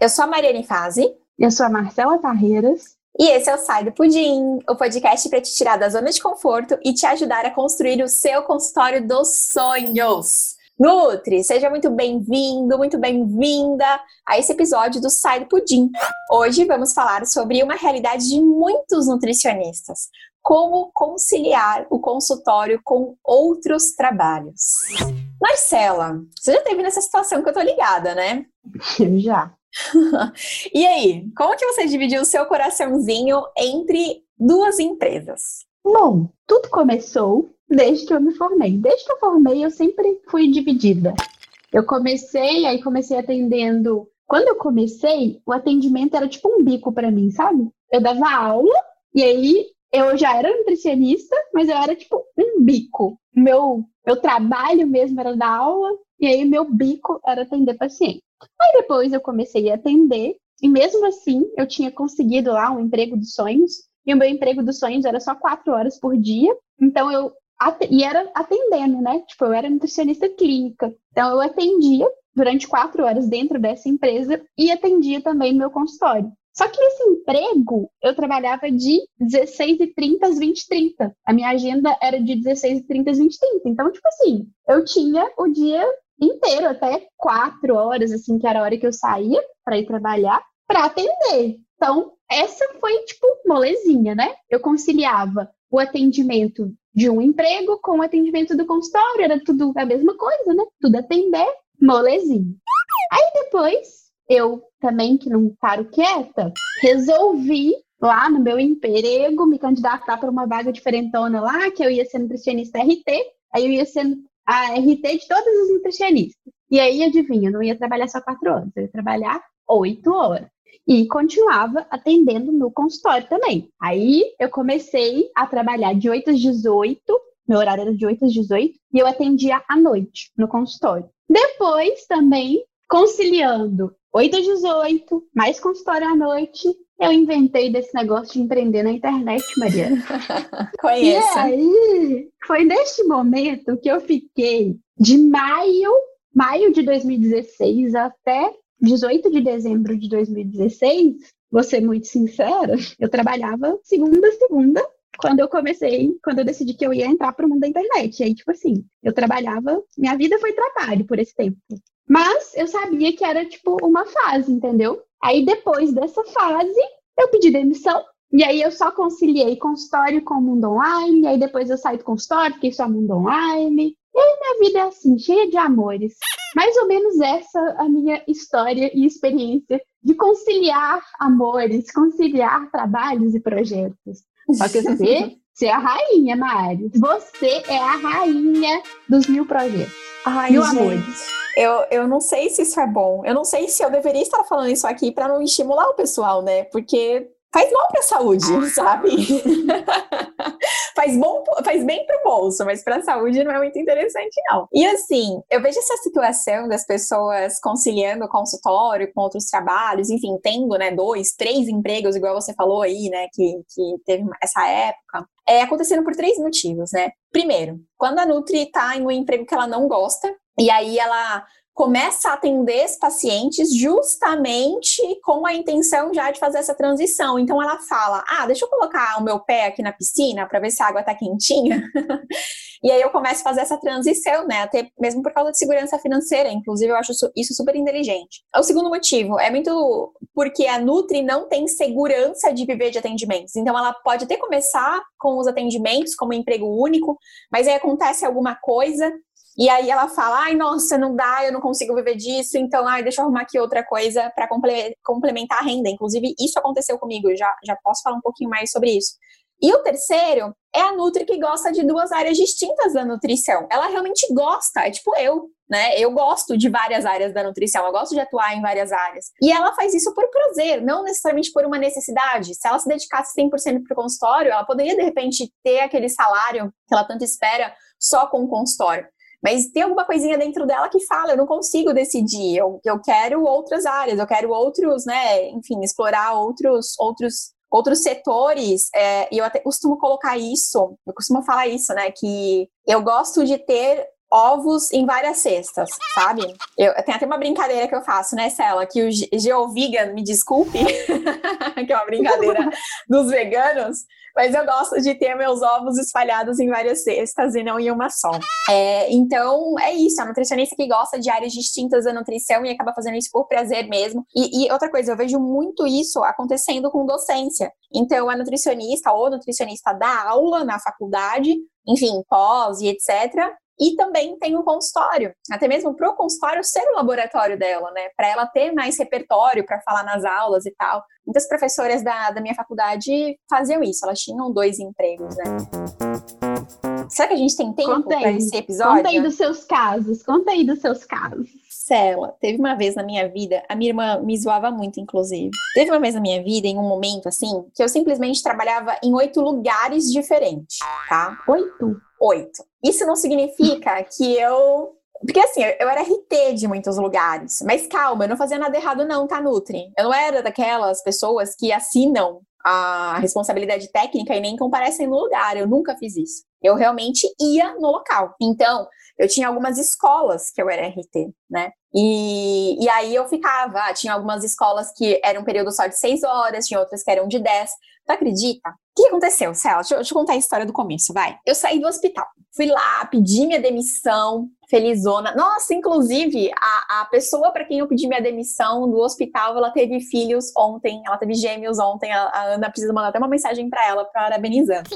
Eu sou a Mariane Fazi. Eu sou a Marcela Carreiras. E esse é o Sai do Pudim, o podcast para te tirar da zona de conforto e te ajudar a construir o seu consultório dos sonhos. Nutri, seja muito bem-vindo, muito bem-vinda a esse episódio do Sai do Pudim. Hoje vamos falar sobre uma realidade de muitos nutricionistas: como conciliar o consultório com outros trabalhos. Marcela, você já teve nessa situação que eu tô ligada, né? Eu já. e aí, como que você dividiu o seu coraçãozinho entre duas empresas? Bom, tudo começou desde que eu me formei. Desde que eu formei, eu sempre fui dividida. Eu comecei, aí comecei atendendo. Quando eu comecei, o atendimento era tipo um bico para mim, sabe? Eu dava aula e aí eu já era nutricionista, mas eu era tipo um bico. Meu, meu trabalho mesmo era dar aula e aí meu bico era atender paciente. Aí depois eu comecei a atender, e mesmo assim eu tinha conseguido lá um emprego dos sonhos, e o meu emprego dos sonhos era só quatro horas por dia, então eu e era atendendo, né? Tipo, eu era nutricionista clínica, então eu atendia durante quatro horas dentro dessa empresa e atendia também no meu consultório. Só que nesse emprego, eu trabalhava de 16h30 às 20h30. A minha agenda era de 16h30 às 20h30. Então, tipo assim, eu tinha o dia inteiro, até quatro horas, assim, que era a hora que eu saía para ir trabalhar, para atender. Então, essa foi, tipo, molezinha, né? Eu conciliava o atendimento de um emprego com o atendimento do consultório, era tudo a mesma coisa, né? Tudo atender, molezinha. Aí depois, eu também, que não paro quieta, resolvi lá no meu emprego me candidatar para uma vaga diferentona lá, que eu ia ser nutricionista RT, aí eu ia ser a RT de todos os nutricionistas. E aí, adivinha, eu não ia trabalhar só quatro horas, eu ia trabalhar oito horas. E continuava atendendo no consultório também. Aí eu comecei a trabalhar de 8 às 18, meu horário era de 8 às 18, e eu atendia à noite no consultório. Depois também conciliando 8 às 18, mais consultório à noite, eu inventei desse negócio de empreender na internet, Maria. Conheço. E aí, foi neste momento que eu fiquei de maio, maio de 2016 até 18 de dezembro de 2016, vou ser muito sincera, eu trabalhava segunda a segunda quando eu comecei, quando eu decidi que eu ia entrar para o mundo da internet. E aí, tipo assim, eu trabalhava, minha vida foi trabalho por esse tempo. Mas eu sabia que era, tipo, uma fase, entendeu? Aí depois dessa fase, eu pedi demissão. E aí eu só conciliei consultório com o mundo online. Aí depois eu saí do consultório, fiquei só mundo online. E aí minha vida é assim, cheia de amores. Mais ou menos essa a minha história e experiência de conciliar amores, conciliar trabalhos e projetos. Só que você, você é a rainha, Mari. Você é a rainha dos mil projetos. Ai, mil gente. amores. Eu, eu não sei se isso é bom. Eu não sei se eu deveria estar falando isso aqui para não estimular o pessoal, né? Porque faz mal para a saúde, sabe? faz bom, faz bem para o bolso, mas para a saúde não é muito interessante não. E assim, eu vejo essa situação das pessoas conciliando o consultório com outros trabalhos, enfim, tendo, né, dois, três empregos, igual você falou aí, né, que, que teve essa época. É acontecendo por três motivos, né? Primeiro, quando a Nutri está em um emprego que ela não gosta, e aí ela começa a atender os pacientes justamente com a intenção já de fazer essa transição. Então ela fala: "Ah, deixa eu colocar o meu pé aqui na piscina para ver se a água está quentinha". e aí eu começo a fazer essa transição, né, até mesmo por causa de segurança financeira, inclusive eu acho isso super inteligente. O segundo motivo é muito porque a Nutri não tem segurança de viver de atendimentos. Então ela pode até começar com os atendimentos como emprego único, mas aí acontece alguma coisa e aí ela fala: ai, nossa, não dá, eu não consigo viver disso, então, ai, deixa eu arrumar aqui outra coisa para complementar a renda. Inclusive, isso aconteceu comigo, já, já posso falar um pouquinho mais sobre isso. E o terceiro é a Nutri que gosta de duas áreas distintas da nutrição. Ela realmente gosta, é tipo eu, né? Eu gosto de várias áreas da nutrição, eu gosto de atuar em várias áreas. E ela faz isso por prazer, não necessariamente por uma necessidade. Se ela se dedicasse 100% para o consultório, ela poderia, de repente, ter aquele salário que ela tanto espera só com o consultório. Mas tem alguma coisinha dentro dela que fala, eu não consigo decidir, eu, eu quero outras áreas, eu quero outros, né, enfim, explorar outros, outros, outros setores, é, e eu até costumo colocar isso, eu costumo falar isso, né, que eu gosto de ter ovos em várias cestas, sabe? Eu, tem até uma brincadeira que eu faço, né, Cela? Que o Geovegan, me desculpe, que é uma brincadeira dos veganos, mas eu gosto de ter meus ovos espalhados em várias cestas e não em uma só. É, então, é isso. A nutricionista que gosta de áreas distintas da nutrição e acaba fazendo isso por prazer mesmo. E, e outra coisa, eu vejo muito isso acontecendo com docência. Então, a nutricionista ou nutricionista dá aula na faculdade, enfim, pós e etc. E também tem um consultório, até mesmo para o consultório ser o laboratório dela, né? Para ela ter mais repertório para falar nas aulas e tal. Muitas professoras da, da minha faculdade faziam isso, elas tinham dois empregos, né? Será que a gente tem tempo para esse episódio? Conta aí dos seus casos, conta aí dos seus casos. Cela, teve uma vez na minha vida, a minha irmã me zoava muito, inclusive. Teve uma vez na minha vida, em um momento assim, que eu simplesmente trabalhava em oito lugares diferentes, tá? Oito? Oito. Isso não significa que eu porque assim, eu era RT de muitos lugares. Mas calma, eu não fazia nada errado, não, tá, Nutri? Eu não era daquelas pessoas que assinam a responsabilidade técnica e nem comparecem no lugar. Eu nunca fiz isso. Eu realmente ia no local. Então, eu tinha algumas escolas que eu era RT, né? E, e aí eu ficava, tinha algumas escolas que eram um período só de seis horas, tinha outras que eram de dez. Tu acredita? O que aconteceu, Céu? Deixa, deixa eu contar a história do começo, vai. Eu saí do hospital, fui lá, pedi minha demissão, felizona. Nossa, inclusive, a, a pessoa para quem eu pedi minha demissão do hospital, ela teve filhos ontem, ela teve gêmeos ontem. A, a Ana precisa mandar até uma mensagem para ela, parabenizando.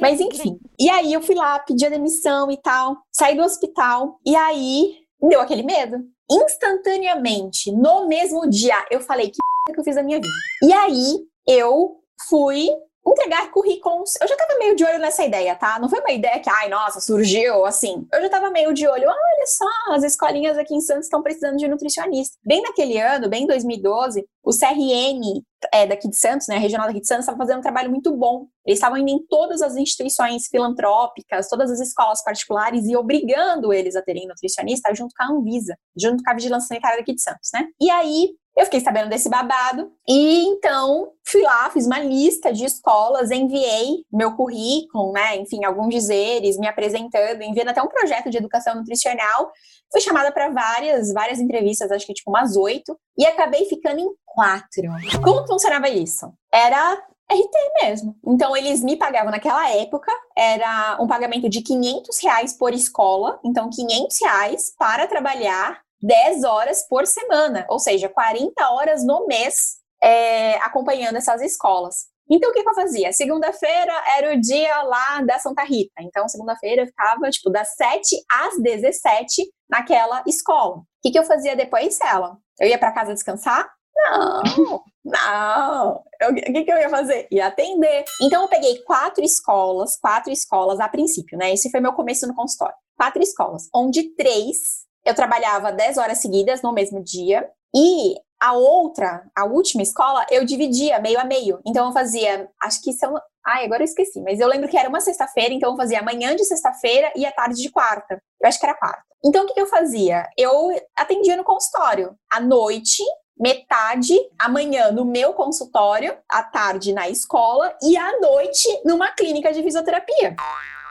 Mas enfim. E aí eu fui lá, pedi a demissão e tal, saí do hospital, e aí deu aquele medo. Instantaneamente, no mesmo dia, eu falei: que que eu fiz da minha vida? E aí eu fui entregar currículos. Eu já tava meio de olho nessa ideia, tá? Não foi uma ideia que, ai, nossa, surgiu assim. Eu já tava meio de olho, olha só, as escolinhas aqui em Santos estão precisando de nutricionista. Bem naquele ano, bem em 2012, o CRN é, daqui de Santos, né, regional daqui de Santos, estava fazendo um trabalho muito bom. Eles estavam indo em todas as instituições filantrópicas, todas as escolas particulares e obrigando eles a terem nutricionista junto com a Anvisa, junto com a Vigilância Sanitária daqui de Santos, né? E aí, eu fiquei sabendo desse babado e então fui lá, fiz uma lista de escolas, enviei meu currículo, né, enfim, alguns dizeres, me apresentando, enviando até um projeto de educação nutricional. Fui chamada para várias, várias entrevistas, acho que tipo umas oito, e acabei ficando em quatro. Como funcionava isso? Era RT mesmo. Então, eles me pagavam naquela época, era um pagamento de 500 reais por escola, então 500 reais para trabalhar 10 horas por semana, ou seja, 40 horas no mês é, acompanhando essas escolas. Então, o que, que eu fazia? Segunda-feira era o dia lá da Santa Rita. Então, segunda-feira eu ficava, tipo, das 7 às 17 naquela escola. O que, que eu fazia depois dela? Eu ia para casa descansar? Não, não. O que, que eu ia fazer? Ia atender. Então, eu peguei quatro escolas, quatro escolas a princípio, né? Esse foi meu começo no consultório. Quatro escolas, onde três eu trabalhava 10 horas seguidas no mesmo dia e a outra, a última escola, eu dividia meio a meio. Então eu fazia, acho que são, ai, agora eu esqueci, mas eu lembro que era uma sexta-feira, então eu fazia amanhã de sexta-feira e a tarde de quarta. Eu acho que era quarta. Então o que, que eu fazia? Eu atendia no consultório. À noite, metade amanhã no meu consultório, à tarde na escola e à noite numa clínica de fisioterapia.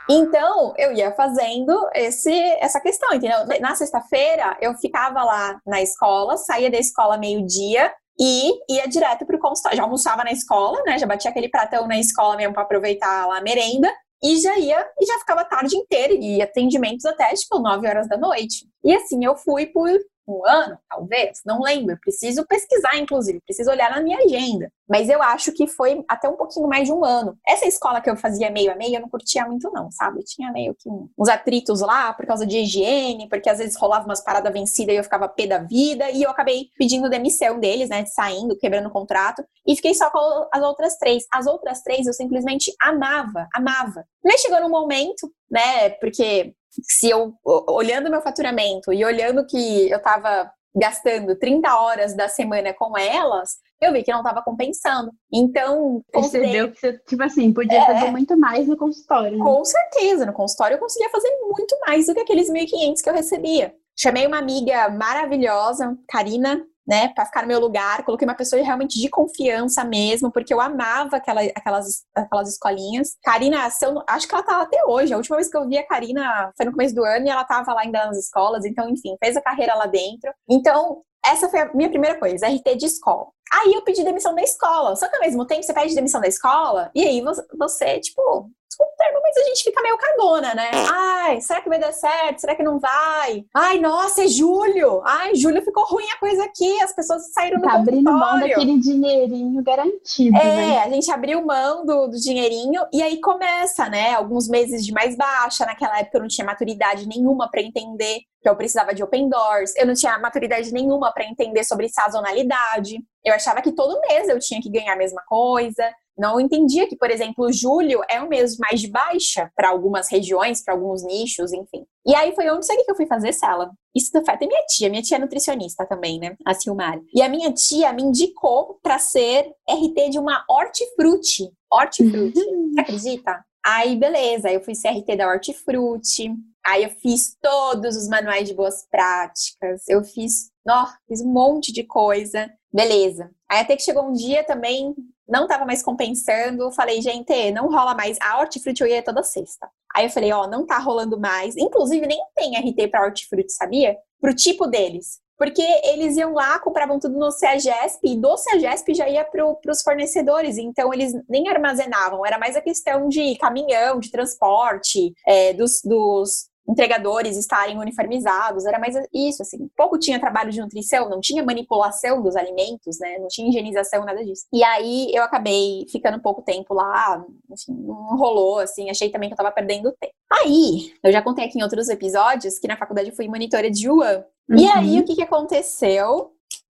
Então, eu ia fazendo esse, essa questão, entendeu? Na sexta-feira, eu ficava lá na escola, saía da escola meio-dia e ia direto para o consultório. Já almoçava na escola, né? Já batia aquele pratão na escola mesmo para aproveitar lá a merenda. E já ia, e já ficava a tarde inteira, e atendimentos até, tipo, 9 horas da noite. E assim, eu fui por um ano, talvez, não lembro. Preciso pesquisar, inclusive, preciso olhar na minha agenda. Mas eu acho que foi até um pouquinho mais de um ano. Essa escola que eu fazia meio a meio, eu não curtia muito, não, sabe? Eu tinha meio que uns atritos lá por causa de higiene, porque às vezes rolava umas paradas vencidas e eu ficava pé da vida. E eu acabei pedindo demissão deles, né? Saindo, quebrando o contrato. E fiquei só com as outras três. As outras três eu simplesmente amava, amava. Mas chegou num momento, né? Porque se eu, olhando meu faturamento e olhando que eu estava gastando 30 horas da semana com elas, eu vi que não estava compensando. Então, percebeu que você, tipo assim, podia é, fazer muito mais no consultório. Né? Com certeza, no consultório eu conseguia fazer muito mais do que aqueles 1.500 que eu recebia. Chamei uma amiga maravilhosa, Karina, né, para ficar no meu lugar. Coloquei uma pessoa realmente de confiança mesmo, porque eu amava aquela, aquelas, aquelas escolinhas. Karina, eu, acho que ela tá até hoje. A última vez que eu vi a Karina foi no começo do ano e ela tava lá ainda nas escolas. Então, enfim, fez a carreira lá dentro. Então, essa foi a minha primeira coisa, RT de escola. Aí eu pedi demissão da escola. Só que ao mesmo tempo você pede demissão da escola, e aí você tipo, desculpa o termo, mas a gente fica meio cagona, né? Ai, será que vai dar certo? Será que não vai? Ai, nossa, é julho! Ai, julho ficou ruim a coisa aqui, as pessoas saíram do tá abrindo mão daquele dinheirinho garantido, É, né? a gente abriu mão do, do dinheirinho e aí começa, né? Alguns meses de mais baixa, naquela época eu não tinha maturidade nenhuma para entender que eu precisava de open doors, eu não tinha maturidade nenhuma para entender sobre sazonalidade. Eu achava que todo mês eu tinha que ganhar a mesma coisa. Não entendia que, por exemplo, julho é um mês mais de baixa para algumas regiões, para alguns nichos, enfim. E aí foi onde sabe que eu fui fazer sala. Isso foi até minha tia, minha tia é nutricionista também, né? A Silmar. E a minha tia me indicou para ser RT de uma hortifruti. Hortifruti. Você acredita? Aí, beleza, eu fui ser RT da Hortifruti. Aí eu fiz todos os manuais de boas práticas. Eu fiz, ó, fiz um monte de coisa. Beleza. Aí até que chegou um dia também, não tava mais compensando. Falei, gente, não rola mais. A hortifruti ia toda sexta. Aí eu falei, ó, não tá rolando mais. Inclusive, nem tem RT pra hortifruti, sabia? Pro tipo deles. Porque eles iam lá, compravam tudo no CEAGESP e do CEAGESP já ia para os fornecedores. Então, eles nem armazenavam. Era mais a questão de caminhão, de transporte, é, dos, dos entregadores estarem uniformizados, era mais isso, assim. Pouco tinha trabalho de nutrição, não tinha manipulação dos alimentos, né? Não tinha higienização, nada disso. E aí eu acabei ficando pouco tempo lá, enfim, não rolou, assim, achei também que eu tava perdendo tempo. Aí, eu já contei aqui em outros episódios que na faculdade eu fui monitora de UAN. Uhum. E aí, o que que aconteceu?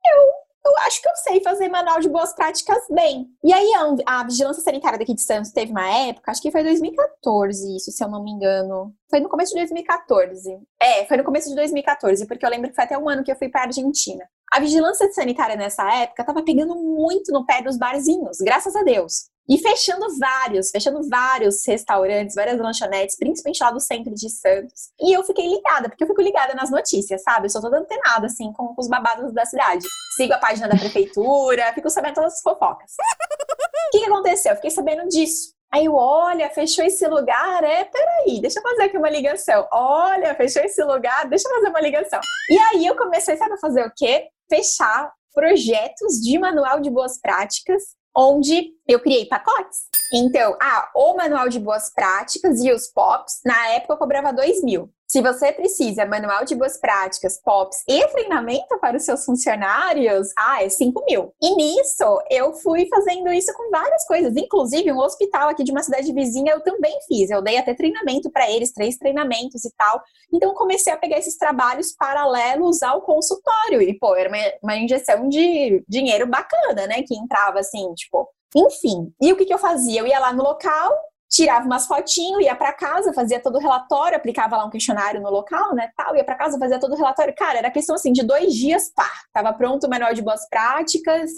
Eu eu acho que eu sei fazer manual de boas práticas bem. E aí a, a, vigilância sanitária daqui de Santos teve uma época, acho que foi 2014 isso, se eu não me engano. Foi no começo de 2014. É, foi no começo de 2014, porque eu lembro que foi até um ano que eu fui para Argentina. A vigilância sanitária nessa época tava pegando muito no pé dos barzinhos, graças a Deus. E fechando vários, fechando vários restaurantes, várias lanchonetes, principalmente lá do centro de Santos. E eu fiquei ligada, porque eu fico ligada nas notícias, sabe? Eu sou toda antenada, assim, com, os babados da cidade. Sigo a página da prefeitura, fico sabendo todas as fofocas. O que, que aconteceu? Eu fiquei sabendo disso. Aí eu, olha, fechou esse lugar, é, peraí, deixa eu fazer aqui uma ligação. Olha, fechou esse lugar, deixa eu fazer uma ligação. E aí eu comecei, sabe, a fazer o quê? Fechar projetos de manual de boas práticas onde eu criei pacotes. Então, ah, o manual de boas práticas e os POPs, na época eu cobrava 2 mil. Se você precisa manual de boas práticas, POPs e treinamento para os seus funcionários, ah, é 5 mil. E nisso, eu fui fazendo isso com várias coisas. Inclusive, um hospital aqui de uma cidade vizinha eu também fiz. Eu dei até treinamento para eles, três treinamentos e tal. Então, comecei a pegar esses trabalhos paralelos ao consultório. E, pô, era uma, uma injeção de dinheiro bacana, né? Que entrava assim, tipo, enfim. E o que, que eu fazia? Eu ia lá no local, tirava umas fotinhos, ia para casa, fazia todo o relatório, aplicava lá um questionário no local, né, tal, ia para casa, fazia todo o relatório. Cara, era questão assim de dois dias, pá, tava pronto o manual de boas práticas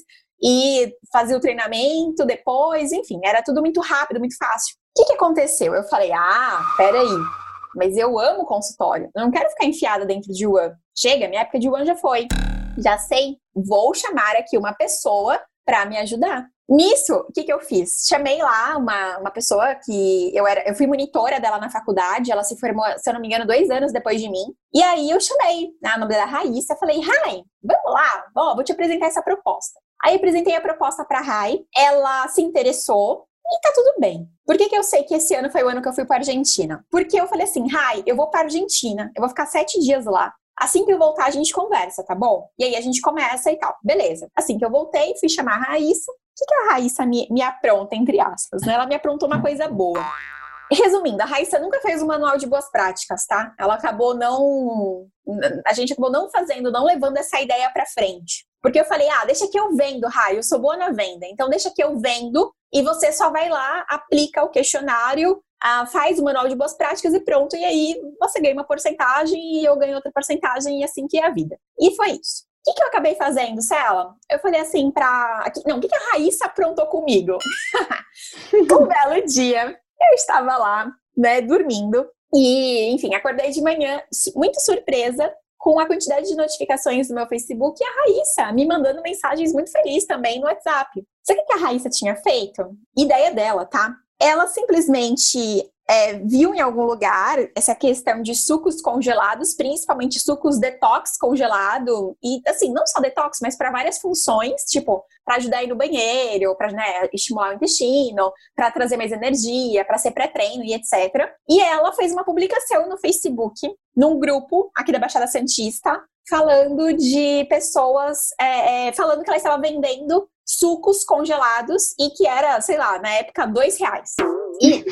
e fazia o treinamento depois, enfim, era tudo muito rápido, muito fácil. O que, que aconteceu? Eu falei, ah, peraí, mas eu amo consultório, eu não quero ficar enfiada dentro de UAN. Chega, minha época de UAN já foi. Já sei, vou chamar aqui uma pessoa para me ajudar. Nisso, o que, que eu fiz? Chamei lá uma, uma pessoa que eu era, eu fui monitora dela na faculdade, ela se formou, se eu não me engano, dois anos depois de mim. E aí eu chamei, né, o nome dela Raíssa, falei, Rai, vamos lá, Bom, vou te apresentar essa proposta. Aí apresentei a proposta para Rai, ela se interessou, e tá tudo bem. Por que, que eu sei que esse ano foi o ano que eu fui para Argentina? Porque eu falei assim, Rai, eu vou para Argentina, eu vou ficar sete dias lá. Assim que eu voltar, a gente conversa, tá bom? E aí a gente começa e tal. Beleza. Assim que eu voltei, fui chamar a Raíssa. O que, que a Raíssa me, me apronta, entre aspas? Né? Ela me aprontou uma coisa boa. Resumindo, a Raíssa nunca fez um manual de boas práticas, tá? Ela acabou não. A gente acabou não fazendo, não levando essa ideia pra frente. Porque eu falei, ah, deixa que eu vendo, Rai, eu sou boa na venda. Então deixa que eu vendo e você só vai lá, aplica o questionário ah, faz o manual de boas práticas e pronto. E aí você ganha uma porcentagem e eu ganho outra porcentagem e assim que é a vida. E foi isso. O que, que eu acabei fazendo, Cela? Eu falei assim pra. Não, o que, que a Raíssa aprontou comigo? um belo dia, eu estava lá, né, dormindo. E, enfim, acordei de manhã, muito surpresa, com a quantidade de notificações do meu Facebook e a Raíssa me mandando mensagens muito felizes também no WhatsApp. Sabe o que a Raíssa tinha feito? Ideia dela, tá? Ela simplesmente é, viu em algum lugar essa questão de sucos congelados, principalmente sucos detox congelado, e assim, não só detox, mas para várias funções, tipo, para ajudar a ir no banheiro, para né, estimular o intestino, para trazer mais energia, para ser pré-treino e etc. E ela fez uma publicação no Facebook, num grupo aqui da Baixada Santista, falando de pessoas, é, é, falando que ela estava vendendo sucos congelados e que era, sei lá, na época, dois reais. E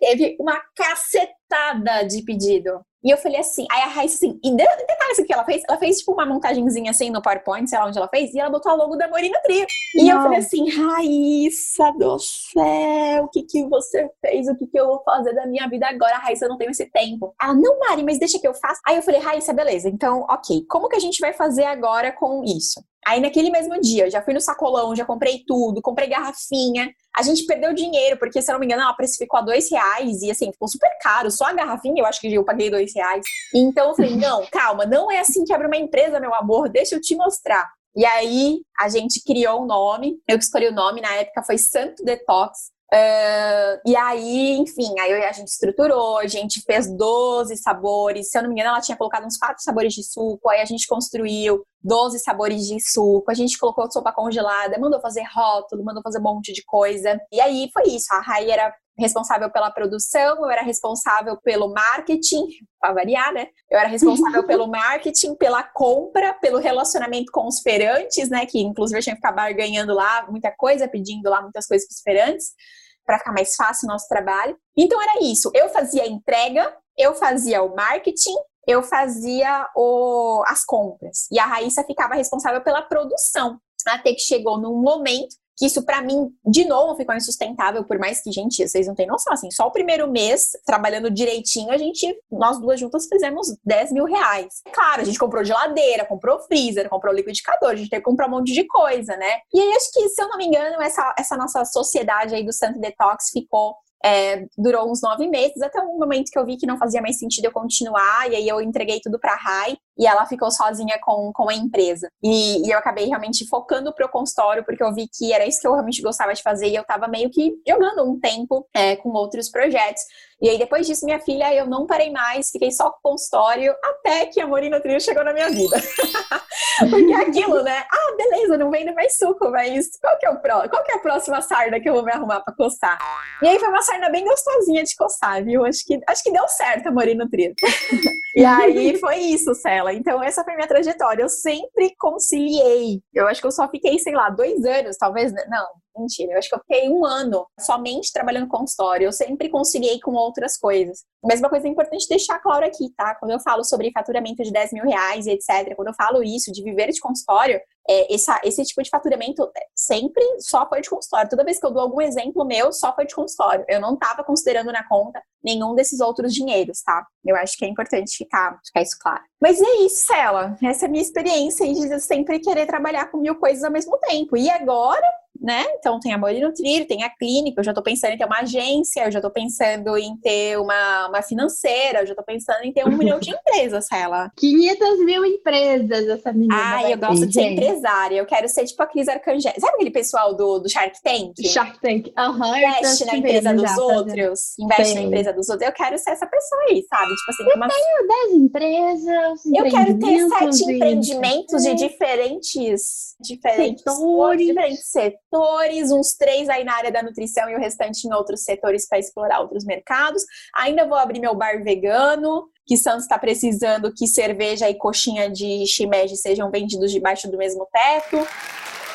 teve uma cacetada de pedido. E eu falei assim, aí a Raíssa assim, e detalhe o que ela fez? Ela fez tipo uma montagenzinha assim no PowerPoint, sei lá onde ela fez, e ela botou o logo da Morina Trio. E eu falei assim, Raíssa do céu, o que que você fez? O que que eu vou fazer da minha vida agora? Raíssa, eu não tenho esse tempo. Ela, não, Mari, mas deixa que eu faça. Aí eu falei, Raíssa, beleza, então, ok, como que a gente vai fazer agora com isso? Aí naquele mesmo dia, já fui no sacolão, já comprei tudo, comprei garrafinha. A gente perdeu dinheiro, porque, se eu não me engano, ela precificou a dois reais e assim, ficou super caro. Só a garrafinha, eu acho que eu paguei dois reais. Então eu falei, não, calma, não é assim que abre uma empresa, meu amor, deixa eu te mostrar. E aí a gente criou um nome, eu que escolhi o nome, na época foi Santo Detox. Uh, e aí, enfim, aí a gente estruturou, a gente fez 12 sabores. Se eu não me engano, ela tinha colocado uns quatro sabores de suco. Aí a gente construiu 12 sabores de suco. A gente colocou sopa congelada, mandou fazer rótulo, mandou fazer um monte de coisa. E aí foi isso. A Rai era responsável pela produção, eu era responsável pelo marketing, para variar, né? Eu era responsável pelo marketing, pela compra, pelo relacionamento com os feirantes, né? Que inclusive eu tinha que acabar ganhando lá muita coisa, pedindo lá muitas coisas para os feirantes para ficar mais fácil o nosso trabalho. Então era isso. Eu fazia a entrega, eu fazia o marketing, eu fazia o, as compras. E a Raíssa ficava responsável pela produção. Até que chegou num momento que isso para mim, de novo, ficou insustentável, por mais que, gente, vocês não têm noção, assim, só o primeiro mês, trabalhando direitinho, a gente, nós duas juntas fizemos 10 mil reais. Claro, a gente comprou geladeira, comprou freezer, comprou liquidificador, a gente teve que comprar um monte de coisa, né? E aí, acho que, se eu não me engano, essa, essa nossa sociedade aí do Santo Detox ficou é, durou uns nove meses, até um momento que eu vi que não fazia mais sentido eu continuar, e aí eu entreguei tudo para a Rai, e ela ficou sozinha com, com a empresa. E, e eu acabei realmente focando pro consultório, porque eu vi que era isso que eu realmente gostava de fazer, e eu tava meio que jogando um tempo é, com outros projetos. E aí, depois disso, minha filha, eu não parei mais, fiquei só com o consultório, até que a Morina Trio chegou na minha vida. Porque aquilo, né? Ah, beleza, não vendo mais suco, mas qual que é, o pro... qual que é a próxima sarda que eu vou me arrumar pra coçar? E aí foi uma sarda bem gostosinha de coçar, viu? Acho que, acho que deu certo a Morina Trio. e aí foi isso, Cela. Então, essa foi minha trajetória. Eu sempre conciliei. Eu acho que eu só fiquei, sei lá, dois anos, talvez. Né? Não, Mentira, eu acho que eu fiquei um ano somente trabalhando com história. Eu sempre conciliei com outras coisas. Mas uma coisa importante deixar claro aqui, tá? Quando eu falo sobre faturamento de 10 mil reais e etc., quando eu falo isso, de viver de consultório, é, essa, esse tipo de faturamento é, sempre só foi de consultório. Toda vez que eu dou algum exemplo meu, só foi de consultório. Eu não estava considerando na conta nenhum desses outros dinheiros, tá? Eu acho que é importante ficar, ficar isso claro. Mas é isso, Cela. Essa é a minha experiência de sempre querer trabalhar com mil coisas ao mesmo tempo. E agora, né? Então tem a Amor e Nutrir, tem a clínica, eu já tô pensando em ter uma agência, eu já tô pensando em ter uma, uma financeira, eu já tô pensando em ter um milhão de empresas, ela. 500 mil empresas, essa menina. Ai, eu gosto de ser empresária, eu quero ser tipo a Cris Arcangel. Sabe aquele pessoal do, do Shark Tank? Shark Tank, aham. Uhum, investe na empresa dos outros, investe na empresa dos outros. Eu quero ser essa pessoa aí, sabe? Tipo assim, eu uma... tenho 10 empresas, Eu quero ter sete empreendimentos de diferentes, diferentes setores. diferentes setores setores, uns três aí na área da nutrição e o restante em outros setores para explorar outros mercados. Ainda vou abrir meu bar vegano, que Santos está precisando que cerveja e coxinha de shimeji sejam vendidos debaixo do mesmo teto.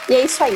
E é isso aí.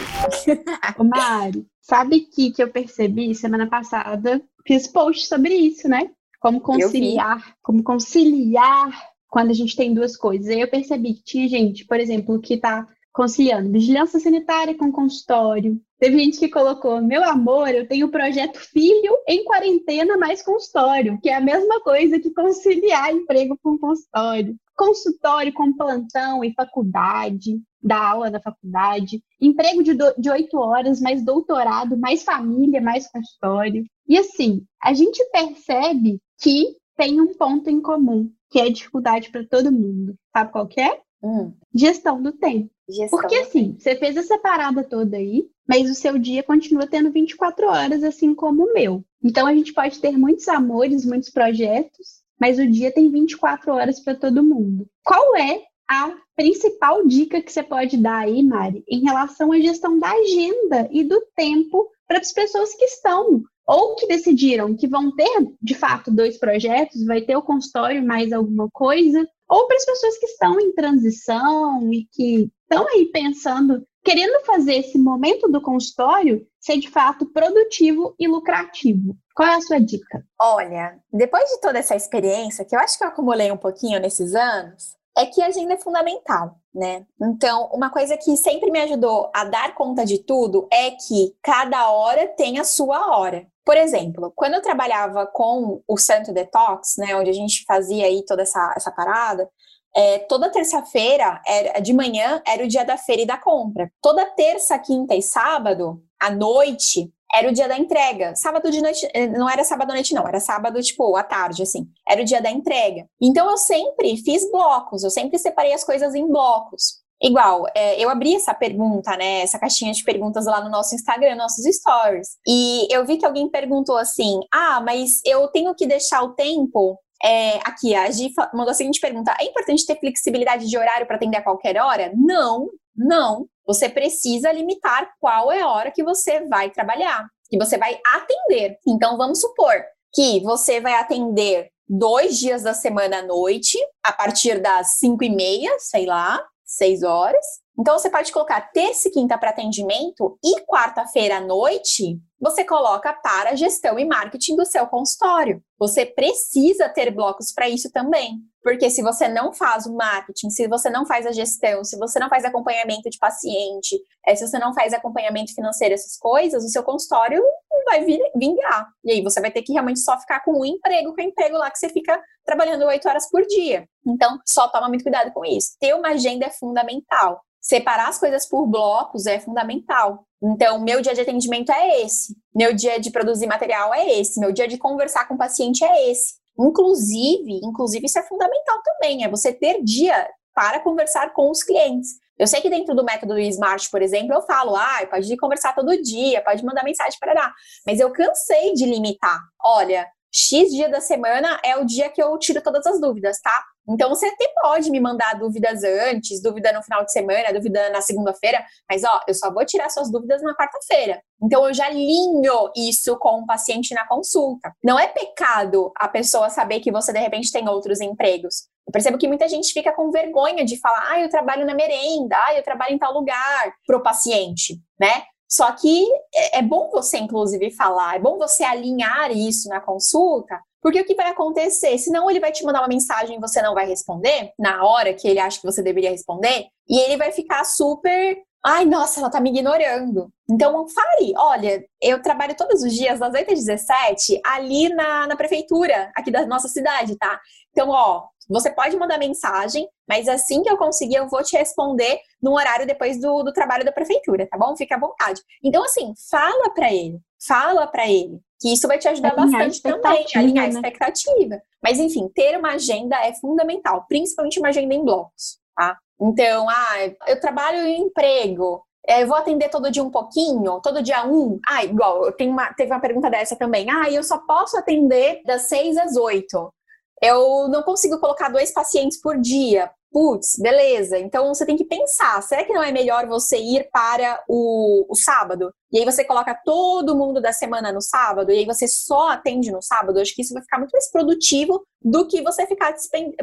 Ô Mari, sabe que, que eu percebi semana passada? Fiz post sobre isso, né? Como conciliar, como conciliar quando a gente tem duas coisas. Aí eu percebi que tinha gente, por exemplo, que está conciliando vigilância sanitária com consultório. Teve gente que colocou, meu amor, eu tenho o projeto filho em quarentena mais consultório, que é a mesma coisa que conciliar emprego com consultório. Consultório com plantão e faculdade, dar aula na faculdade, emprego de oito horas, mais doutorado, mais família, mais consultório. E assim, a gente percebe que tem um ponto em comum, que é dificuldade para todo mundo. Sabe qual que é? Hum. Gestão do tempo. Gestão Porque assim, você fez essa parada toda aí, mas o seu dia continua tendo 24 horas, assim como o meu. Então a gente pode ter muitos amores, muitos projetos, mas o dia tem 24 horas para todo mundo. Qual é a principal dica que você pode dar aí, Mari, em relação à gestão da agenda e do tempo para as pessoas que estão ou que decidiram que vão ter, de fato, dois projetos, vai ter o consultório mais alguma coisa, ou para as pessoas que estão em transição e que estão aí pensando, querendo fazer esse momento do consultório ser de fato produtivo e lucrativo. Qual é a sua dica? Olha, depois de toda essa experiência, que eu acho que eu acumulei um pouquinho nesses anos, é que a agenda é fundamental, né? Então, uma coisa que sempre me ajudou a dar conta de tudo é que cada hora tem a sua hora. Por exemplo, quando eu trabalhava com o Santo Detox, né, onde a gente fazia aí toda essa, essa parada, é, toda terça-feira, de manhã, era o dia da feira e da compra. Toda terça, quinta e sábado, à noite, era o dia da entrega. Sábado de noite, eh, não era sábado à noite, não, era sábado, tipo, à tarde, assim. Era o dia da entrega. Então eu sempre fiz blocos, eu sempre separei as coisas em blocos. Igual, é, eu abri essa pergunta, né? Essa caixinha de perguntas lá no nosso Instagram, nossos stories. E eu vi que alguém perguntou assim: ah, mas eu tenho que deixar o tempo é, aqui, a Gi mandou a seguinte pergunta: é importante ter flexibilidade de horário para atender a qualquer hora? Não, não. Você precisa limitar qual é a hora que você vai trabalhar, que você vai atender. Então, vamos supor que você vai atender dois dias da semana à noite, a partir das cinco e meia, sei lá, seis horas. Então, você pode colocar terça e quinta para atendimento e quarta-feira à noite você coloca para gestão e marketing do seu consultório. Você precisa ter blocos para isso também. Porque se você não faz o marketing, se você não faz a gestão, se você não faz acompanhamento de paciente, é, se você não faz acompanhamento financeiro, essas coisas, o seu consultório não vai vingar. E aí você vai ter que realmente só ficar com um emprego, com o emprego lá que você fica trabalhando oito horas por dia. Então, só toma muito cuidado com isso. Ter uma agenda é fundamental. Separar as coisas por blocos é fundamental. Então, meu dia de atendimento é esse, meu dia de produzir material é esse, meu dia de conversar com o paciente é esse. Inclusive, inclusive isso é fundamental também, é você ter dia para conversar com os clientes. Eu sei que dentro do método Smart, por exemplo, eu falo, ah, pode conversar todo dia, pode mandar mensagem para dar, mas eu cansei de limitar. Olha, X dia da semana é o dia que eu tiro todas as dúvidas, tá? Então você até pode me mandar dúvidas antes, dúvida no final de semana, dúvida na segunda-feira, mas ó, eu só vou tirar suas dúvidas na quarta-feira. Então eu já linho isso com o paciente na consulta. Não é pecado a pessoa saber que você de repente tem outros empregos. Eu percebo que muita gente fica com vergonha de falar, ah, eu trabalho na merenda, ah, eu trabalho em tal lugar, pro paciente, né? Só que é, é bom você, inclusive, falar, é bom você alinhar isso na consulta, porque o que vai acontecer? Senão ele vai te mandar uma mensagem e você não vai responder na hora que ele acha que você deveria responder, e ele vai ficar super. Ai, nossa, ela tá me ignorando. Então, fale, olha, eu trabalho todos os dias, das 8 às 17, ali na, na prefeitura, aqui da nossa cidade, tá? Então, ó, você pode mandar mensagem, mas assim que eu conseguir, eu vou te responder no horário depois do, do trabalho da prefeitura, tá bom? Fique à vontade. Então, assim, fala para ele, fala para ele, que isso vai te ajudar alinhar bastante também, alinhar né? a expectativa. Mas, enfim, ter uma agenda é fundamental, principalmente uma agenda em blocos, tá? Então, ah, eu trabalho em emprego, é, eu vou atender todo dia um pouquinho, todo dia um. Ah, igual, eu tenho uma, teve uma pergunta dessa também. Ah, eu só posso atender das seis às oito. Eu não consigo colocar dois pacientes por dia putz, beleza, então você tem que pensar, será que não é melhor você ir para o, o, sábado? E aí você coloca todo mundo da semana no sábado, e aí você só atende no sábado? Eu acho que isso vai ficar muito mais produtivo do que você ficar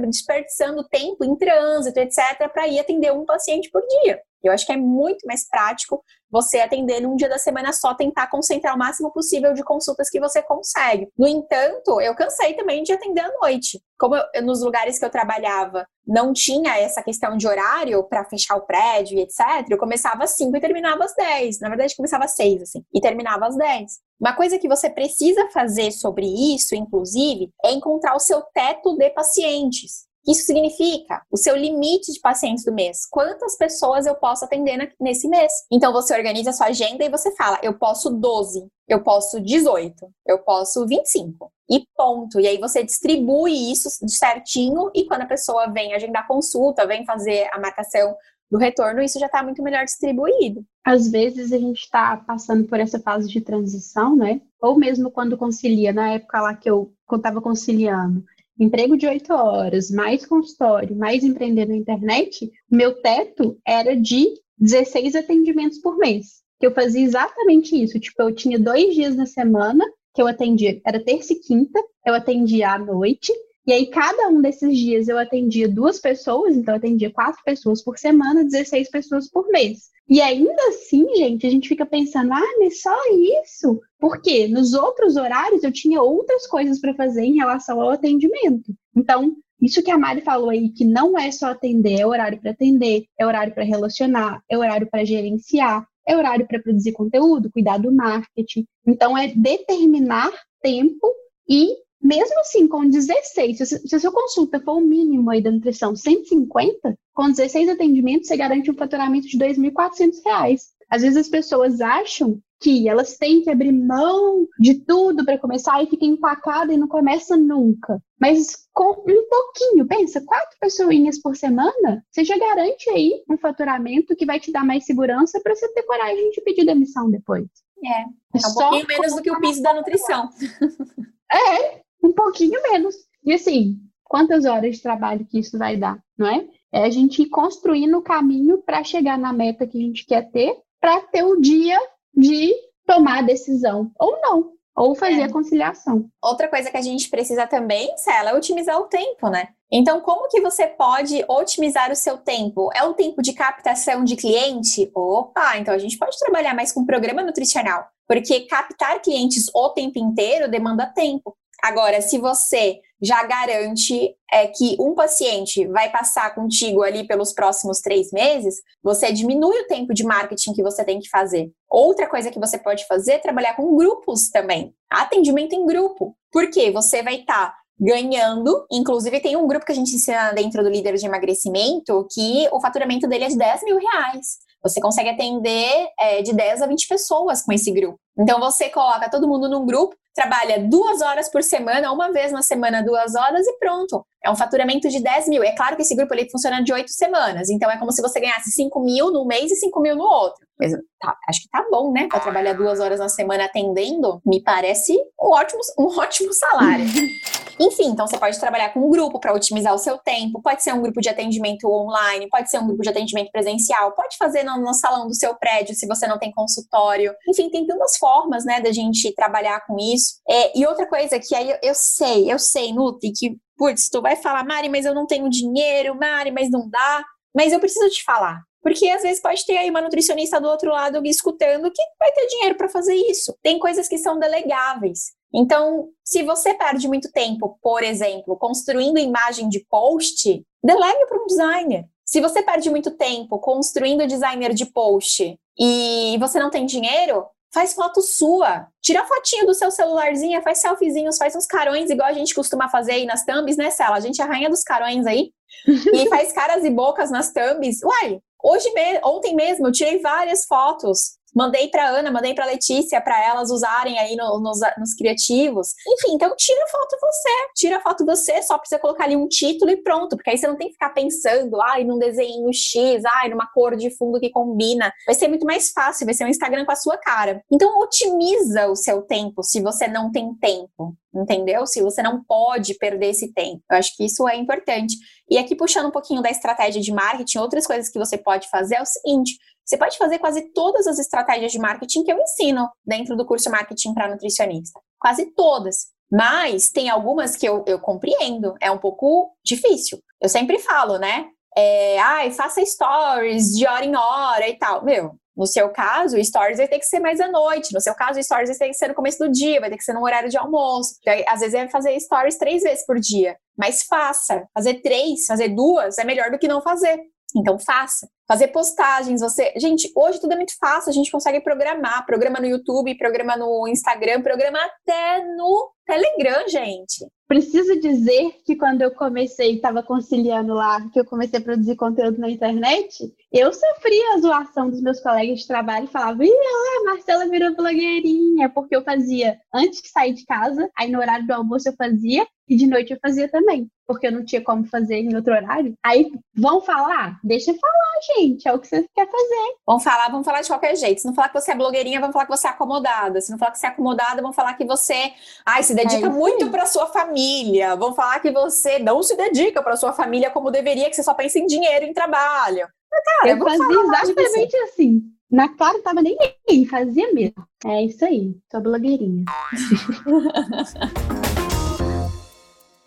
desperdiçando tempo em trânsito, etc., para ir atender um paciente por dia. Eu acho que é muito mais prático você atender num dia da semana só, tentar concentrar o máximo possível de consultas que você consegue. No entanto, eu cansei também de atender à noite. Como eu, nos lugares que eu trabalhava não tinha essa questão de horário para fechar o prédio e etc., eu começava às 5 e terminava às 10. Na verdade, começava às 6, assim, e terminava às 10. Uma coisa que você precisa fazer sobre isso, inclusive, é encontrar o seu teto de pacientes. Isso significa? O seu limite de pacientes do mês. Quantas pessoas eu posso atender nesse mês? Então você organiza a sua agenda e você fala: eu posso 12, eu posso 18, eu posso 25. E ponto. E aí você distribui isso certinho e quando a pessoa vem agendar consulta, vem fazer a marcação do retorno, isso já está muito melhor distribuído. Às vezes a gente está passando por essa fase de transição, né? Ou mesmo quando concilia, na época lá que eu estava conciliando, emprego de oito horas, mais consultório, mais empreender na internet, meu teto era de 16 atendimentos por mês. Que eu fazia exatamente isso. Tipo, eu tinha dois dias na semana que eu atendia, era terça e quinta, eu atendia à noite, e aí, cada um desses dias eu atendia duas pessoas, então eu atendia quatro pessoas por semana, 16 pessoas por mês. E ainda assim, gente, a gente fica pensando, ah, mas só isso? Porque nos outros horários eu tinha outras coisas para fazer em relação ao atendimento. Então, isso que a Mari falou aí, que não é só atender, é horário para atender, é horário para relacionar, é horário para gerenciar, é horário para produzir conteúdo, cuidar do marketing. Então, é determinar tempo e mesmo assim, com 16, se, a sua consulta for o mínimo aí da nutrição, 150, com 16 atendimentos, você garante um faturamento de R$ 2.400. Às vezes as pessoas acham que elas têm que abrir mão de tudo para começar e fica empacada e não começa nunca. Mas com um pouquinho, pensa, quatro pessoinhas por semana, você já garante aí um faturamento que vai te dar mais segurança para você ter coragem de pedir demissão depois. É, é um pouquinho menos do que o piso da nutrição. É, um pouquinho menos. E assim, quantas horas de trabalho que isso vai dar, não é? É a gente ir construindo o caminho para chegar na meta que a gente quer ter, para ter o dia de tomar a decisão, ou não, ou fazer é. a conciliação. Outra coisa que a gente precisa também, Cela, é otimizar o tempo, né? Então, como que você pode otimizar o seu tempo? É o tempo de captação de cliente? Opa, então a gente pode trabalhar mais com programa nutricional, porque captar clientes o tempo inteiro demanda tempo. Agora, se você já garante é, que um paciente vai passar contigo ali pelos próximos três meses, você diminui o tempo de marketing que você tem que fazer. Outra coisa que você pode fazer é trabalhar com grupos também. Atendimento em grupo. Porque você vai estar tá ganhando. Inclusive, tem um grupo que a gente ensina dentro do líder de emagrecimento que o faturamento dele é de 10 mil reais. Você consegue atender é, de 10 a 20 pessoas com esse grupo. Então, você coloca todo mundo num grupo, trabalha duas horas por semana, uma vez na semana, duas horas e pronto. É um faturamento de 10 mil. É claro que esse grupo ele funciona de oito semanas, então é como se você ganhasse 5 mil no mês e 5 mil no outro. Mas tá, acho que tá bom, né? Para trabalhar duas horas na semana atendendo, me parece um ótimo, um ótimo salário. Enfim, então você pode trabalhar com um grupo para otimizar o seu tempo. Pode ser um grupo de atendimento online, pode ser um grupo de atendimento presencial, pode fazer no, no salão do seu prédio se você não tem consultório. Enfim, tem tantas formas, né, da gente trabalhar com isso. É, e outra coisa que aí eu, eu sei, eu sei, Nutri, que, putz, tu vai falar, Mari, mas eu não tenho dinheiro, Mari, mas não dá. Mas eu preciso te falar. Porque às vezes pode ter aí uma nutricionista do outro lado escutando que vai ter dinheiro para fazer isso. Tem coisas que são delegáveis. Então, se você perde muito tempo, por exemplo, construindo imagem de post, delegue para um designer. Se você perde muito tempo construindo designer de post e você não tem dinheiro, faz foto sua. Tira a fotinho do seu celularzinho, faz selfiezinhos, faz uns carões, igual a gente costuma fazer aí nas thumbs, né, Cela? A gente é a rainha dos carões aí. e faz caras e bocas nas thumbs. Uai, hoje me ontem mesmo eu tirei várias fotos Mandei para Ana, mandei para Letícia para elas usarem aí no, nos, nos, criativos. Enfim, então tira a foto você, tira a foto você, só precisa colocar ali um título e pronto, porque aí você não tem que ficar pensando, ai, num desenho X, ai, numa cor de fundo que combina. Vai ser muito mais fácil, vai ser um Instagram com a sua cara. Então otimiza o seu tempo se você não tem tempo entendeu? Se você não pode perder esse tempo. Eu acho que isso é importante. E aqui, puxando um pouquinho da estratégia de marketing, outras coisas que você pode fazer é o seguinte: você pode fazer quase todas as estratégias de marketing que eu ensino dentro do curso Marketing para Nutricionista. Quase todas. Mas tem algumas que eu, eu compreendo, é um pouco difícil. Eu sempre falo, né? É, ai, faça stories de hora em hora e tal. Meu, no seu caso, stories vai ter que ser mais à noite. No seu caso, stories vai ter que ser no começo do dia, vai ter que ser no horário de almoço. Às vezes é fazer stories três vezes por dia. Mas faça. Fazer três, fazer duas é melhor do que não fazer. Então faça. Fazer postagens, você. Gente, hoje tudo é muito fácil, a gente consegue programar, programa no YouTube, programa no Instagram, programa até no Telegram, gente. Preciso dizer que quando eu comecei, estava conciliando lá, que eu comecei a produzir conteúdo na internet, eu sofri a zoação dos meus colegas de trabalho e falava, ih, a Marcela virou blogueirinha, porque eu fazia antes de sair de casa, aí no horário do almoço eu fazia, e de noite eu fazia também, porque eu não tinha como fazer em outro horário. Aí vão falar? Deixa falar, gente, é o que você quer fazer. Vão falar, vão falar de qualquer jeito. Se não falar que você é blogueirinha, vão falar que você é acomodada. Se não falar que você é acomodada, vão falar que você, ai, se dedica é muito para sua família. Vão falar que você não se dedica para sua família como deveria, que você só pensa em dinheiro, em trabalho. Mas, cara, eu fazia exatamente assim. Na cara tava nem aí, fazia mesmo. É isso aí, sou blogueirinha.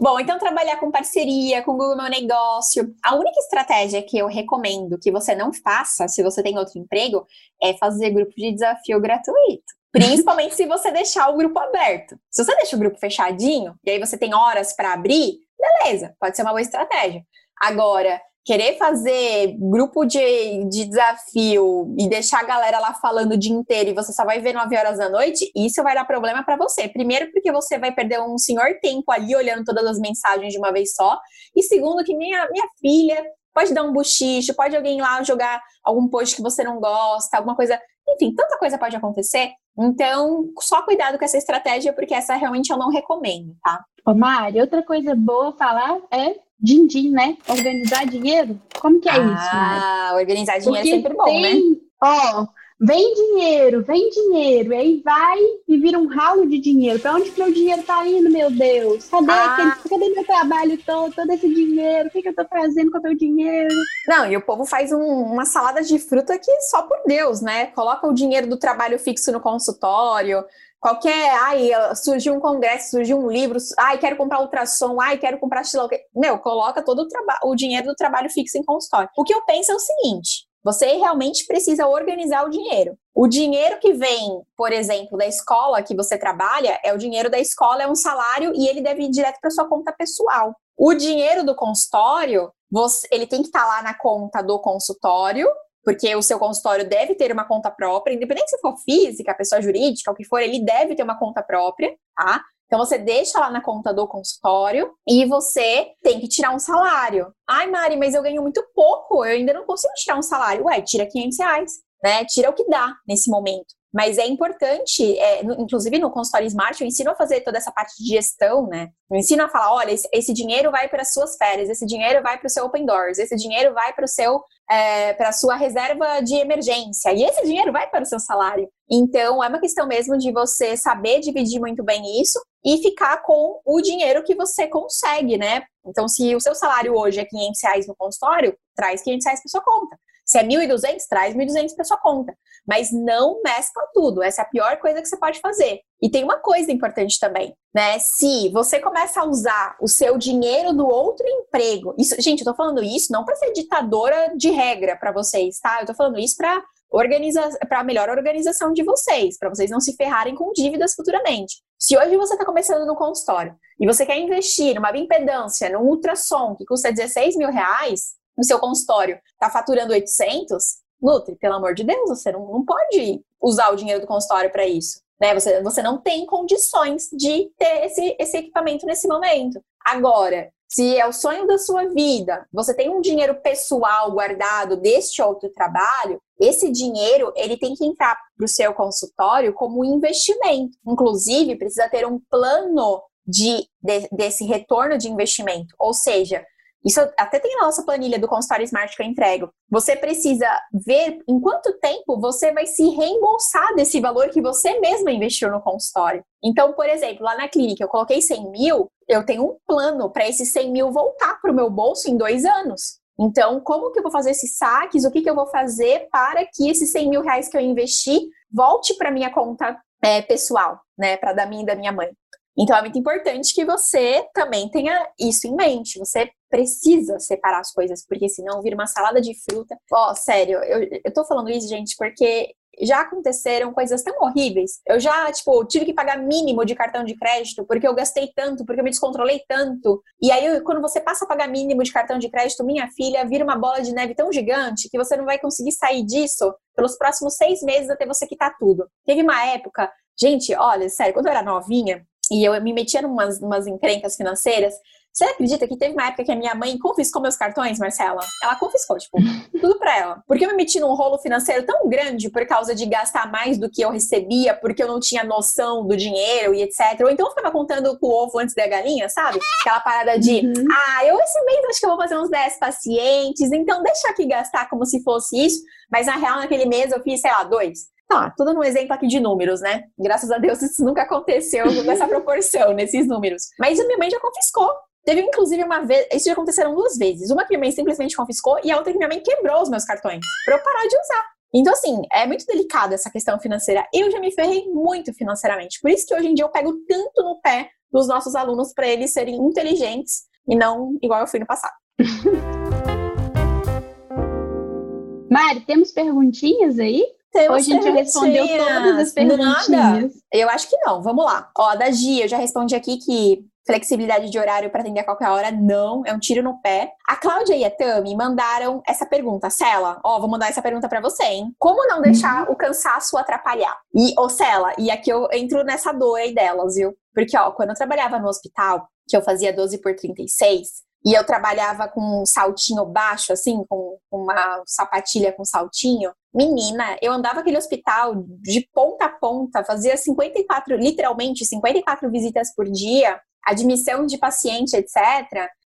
Bom, então trabalhar com parceria, com Google Meu Negócio. A única estratégia que eu recomendo que você não faça, se você tem outro emprego, é fazer grupo de desafio gratuito. Principalmente se você deixar o grupo aberto. Se você deixa o grupo fechadinho, e aí você tem horas para abrir, beleza, pode ser uma boa estratégia. Agora, querer fazer grupo de, de desafio e deixar a galera lá falando o dia inteiro e você só vai ver 9 horas da noite, isso vai dar problema para você. Primeiro, porque você vai perder um senhor tempo ali olhando todas as mensagens de uma vez só. E segundo, que minha, minha filha pode dar um buchicho, pode alguém lá jogar algum post que você não gosta, alguma coisa. Enfim, tanta coisa pode acontecer. Então, só cuidado com essa estratégia, porque essa realmente eu não recomendo, tá? Ô, Mari, outra coisa boa falar é din-din, né? Organizar dinheiro. Como que é ah, isso? Ah, organizar dinheiro Porque é sempre bom, né? tem, né? Ó, vem dinheiro, vem dinheiro, e aí vai e vira um ralo de dinheiro. Para onde que meu dinheiro tá indo, meu Deus? Cadê, ah. aquele, cadê meu trabalho todo, todo esse dinheiro? O que, que eu tô fazendo com o meu dinheiro? Não, e o povo faz um, uma salada de fruta que só por Deus, né? Coloca o dinheiro do trabalho fixo no consultório, Qualquer, ai, surgiu um congresso, surgiu um livro, ai, quero comprar ultrassom, ai, quero comprar estilão. Meu, coloca todo o, o dinheiro do trabalho fixo em consultório. O que eu penso é o seguinte: você realmente precisa organizar o dinheiro. O dinheiro que vem, por exemplo, da escola que você trabalha, é o dinheiro da escola, é um salário e ele deve ir direto para sua conta pessoal. O dinheiro do consultório, você, ele tem que estar tá lá na conta do consultório porque o seu consultório deve ter uma conta própria, independente se for física, pessoa jurídica, o que for, ele deve ter uma conta própria, tá? Então você deixa lá na conta do consultório e você tem que tirar um salário. Ai, Mari, mas eu ganho muito pouco, eu ainda não consigo tirar um salário. Ué, tira 500 reais, né? Tira o que dá nesse momento. Mas é importante, é, inclusive no consultório Smart, eu ensino a fazer toda essa parte de gestão, né? Eu ensino a falar: olha, esse, esse dinheiro vai para as suas férias, esse dinheiro vai para o seu Open Doors, esse dinheiro vai para o seu é, para a sua reserva de emergência, e esse dinheiro vai para o seu salário. Então, é uma questão mesmo de você saber dividir muito bem isso e ficar com o dinheiro que você consegue, né? Então, se o seu salário hoje é 500 reais no consultório, traz 500 reais para sua conta. Se é 1.200, traz 1.200 para sua conta. Mas não mescla tudo. Essa é a pior coisa que você pode fazer. E tem uma coisa importante também, né? Se você começa a usar o seu dinheiro do outro emprego, isso, gente, eu tô falando isso não para ser ditadora de regra para vocês, tá? Eu tô falando isso para organiza para melhor organização de vocês, para vocês não se ferrarem com dívidas futuramente. Se hoje você está começando no consultório e você quer investir numa bioimpedância, num ultrassom que custa 16 mil reais, no seu consultório está faturando 800, Nutri, pelo amor de Deus, você não, não pode usar o dinheiro do consultório para isso. Né? Você, você não tem condições de ter esse, esse equipamento nesse momento. Agora, se é o sonho da sua vida, você tem um dinheiro pessoal guardado deste outro trabalho, esse dinheiro ele tem que entrar para o seu consultório como investimento. Inclusive, precisa ter um plano de, de, desse retorno de investimento. Ou seja, isso até tem na nossa planilha do consultório Smart que eu entrego. Você precisa ver em quanto tempo você vai se reembolsar desse valor que você mesma investiu no consultório. Então, por exemplo, lá na clínica eu coloquei 100 mil, eu tenho um plano para esses 100 mil voltar para o meu bolso em dois anos. Então, como que eu vou fazer esses saques? O que, que eu vou fazer para que esses 100 mil reais que eu investi volte para minha conta é, pessoal, né? Para da minha e da minha mãe. Então é muito importante que você também tenha isso em mente. Você precisa separar as coisas, porque senão vira uma salada de fruta. Ó, oh, sério, eu, eu tô falando isso, gente, porque já aconteceram coisas tão horríveis. Eu já, tipo, tive que pagar mínimo de cartão de crédito porque eu gastei tanto, porque eu me descontrolei tanto. E aí, quando você passa a pagar mínimo de cartão de crédito, minha filha, vira uma bola de neve tão gigante que você não vai conseguir sair disso pelos próximos seis meses até você quitar tudo. Teve uma época, gente, olha, sério, quando eu era novinha, e eu me metia em umas, umas encrencas financeiras, você acredita que teve uma época que a minha mãe confiscou meus cartões, Marcela? Ela confiscou, tipo, tudo pra ela. Porque eu me meti num rolo financeiro tão grande por causa de gastar mais do que eu recebia, porque eu não tinha noção do dinheiro e etc. Ou então eu ficava contando com o ovo antes da galinha, sabe? Aquela parada de, uhum. ah, eu esse mês acho que eu vou fazer uns 10 pacientes, então deixa aqui gastar como se fosse isso. Mas na real, naquele mês eu fiz, sei lá, dois. Tá, tudo num exemplo aqui de números, né? Graças a Deus isso nunca aconteceu nessa proporção, nesses números. Mas a minha mãe já confiscou Teve, inclusive, uma vez. Isso já aconteceram duas vezes. Uma que minha mãe simplesmente confiscou e a outra que minha mãe quebrou os meus cartões pra eu parar de usar. Então, assim, é muito delicada essa questão financeira. Eu já me ferrei muito financeiramente. Por isso que hoje em dia eu pego tanto no pé dos nossos alunos para eles serem inteligentes e não igual eu fui no passado. Mari, temos perguntinhas aí? Temos Hoje a gente respondeu todas as perguntinhas. Nada. Eu acho que não. Vamos lá. Ó, da Gia, eu já respondi aqui que flexibilidade de horário para atender a qualquer hora, não, é um tiro no pé. A Cláudia e a Tami mandaram essa pergunta, Cela, ó, vou mandar essa pergunta para você, hein? Como não deixar uhum. o cansaço atrapalhar? E, ô Cela, e aqui eu entro nessa dor aí delas, viu? Porque, ó, quando eu trabalhava no hospital, que eu fazia 12 por 36, e eu trabalhava com um saltinho baixo, assim, com uma sapatilha com saltinho. Menina, eu andava aquele hospital de ponta a ponta, fazia 54, literalmente 54 visitas por dia, admissão de paciente, etc.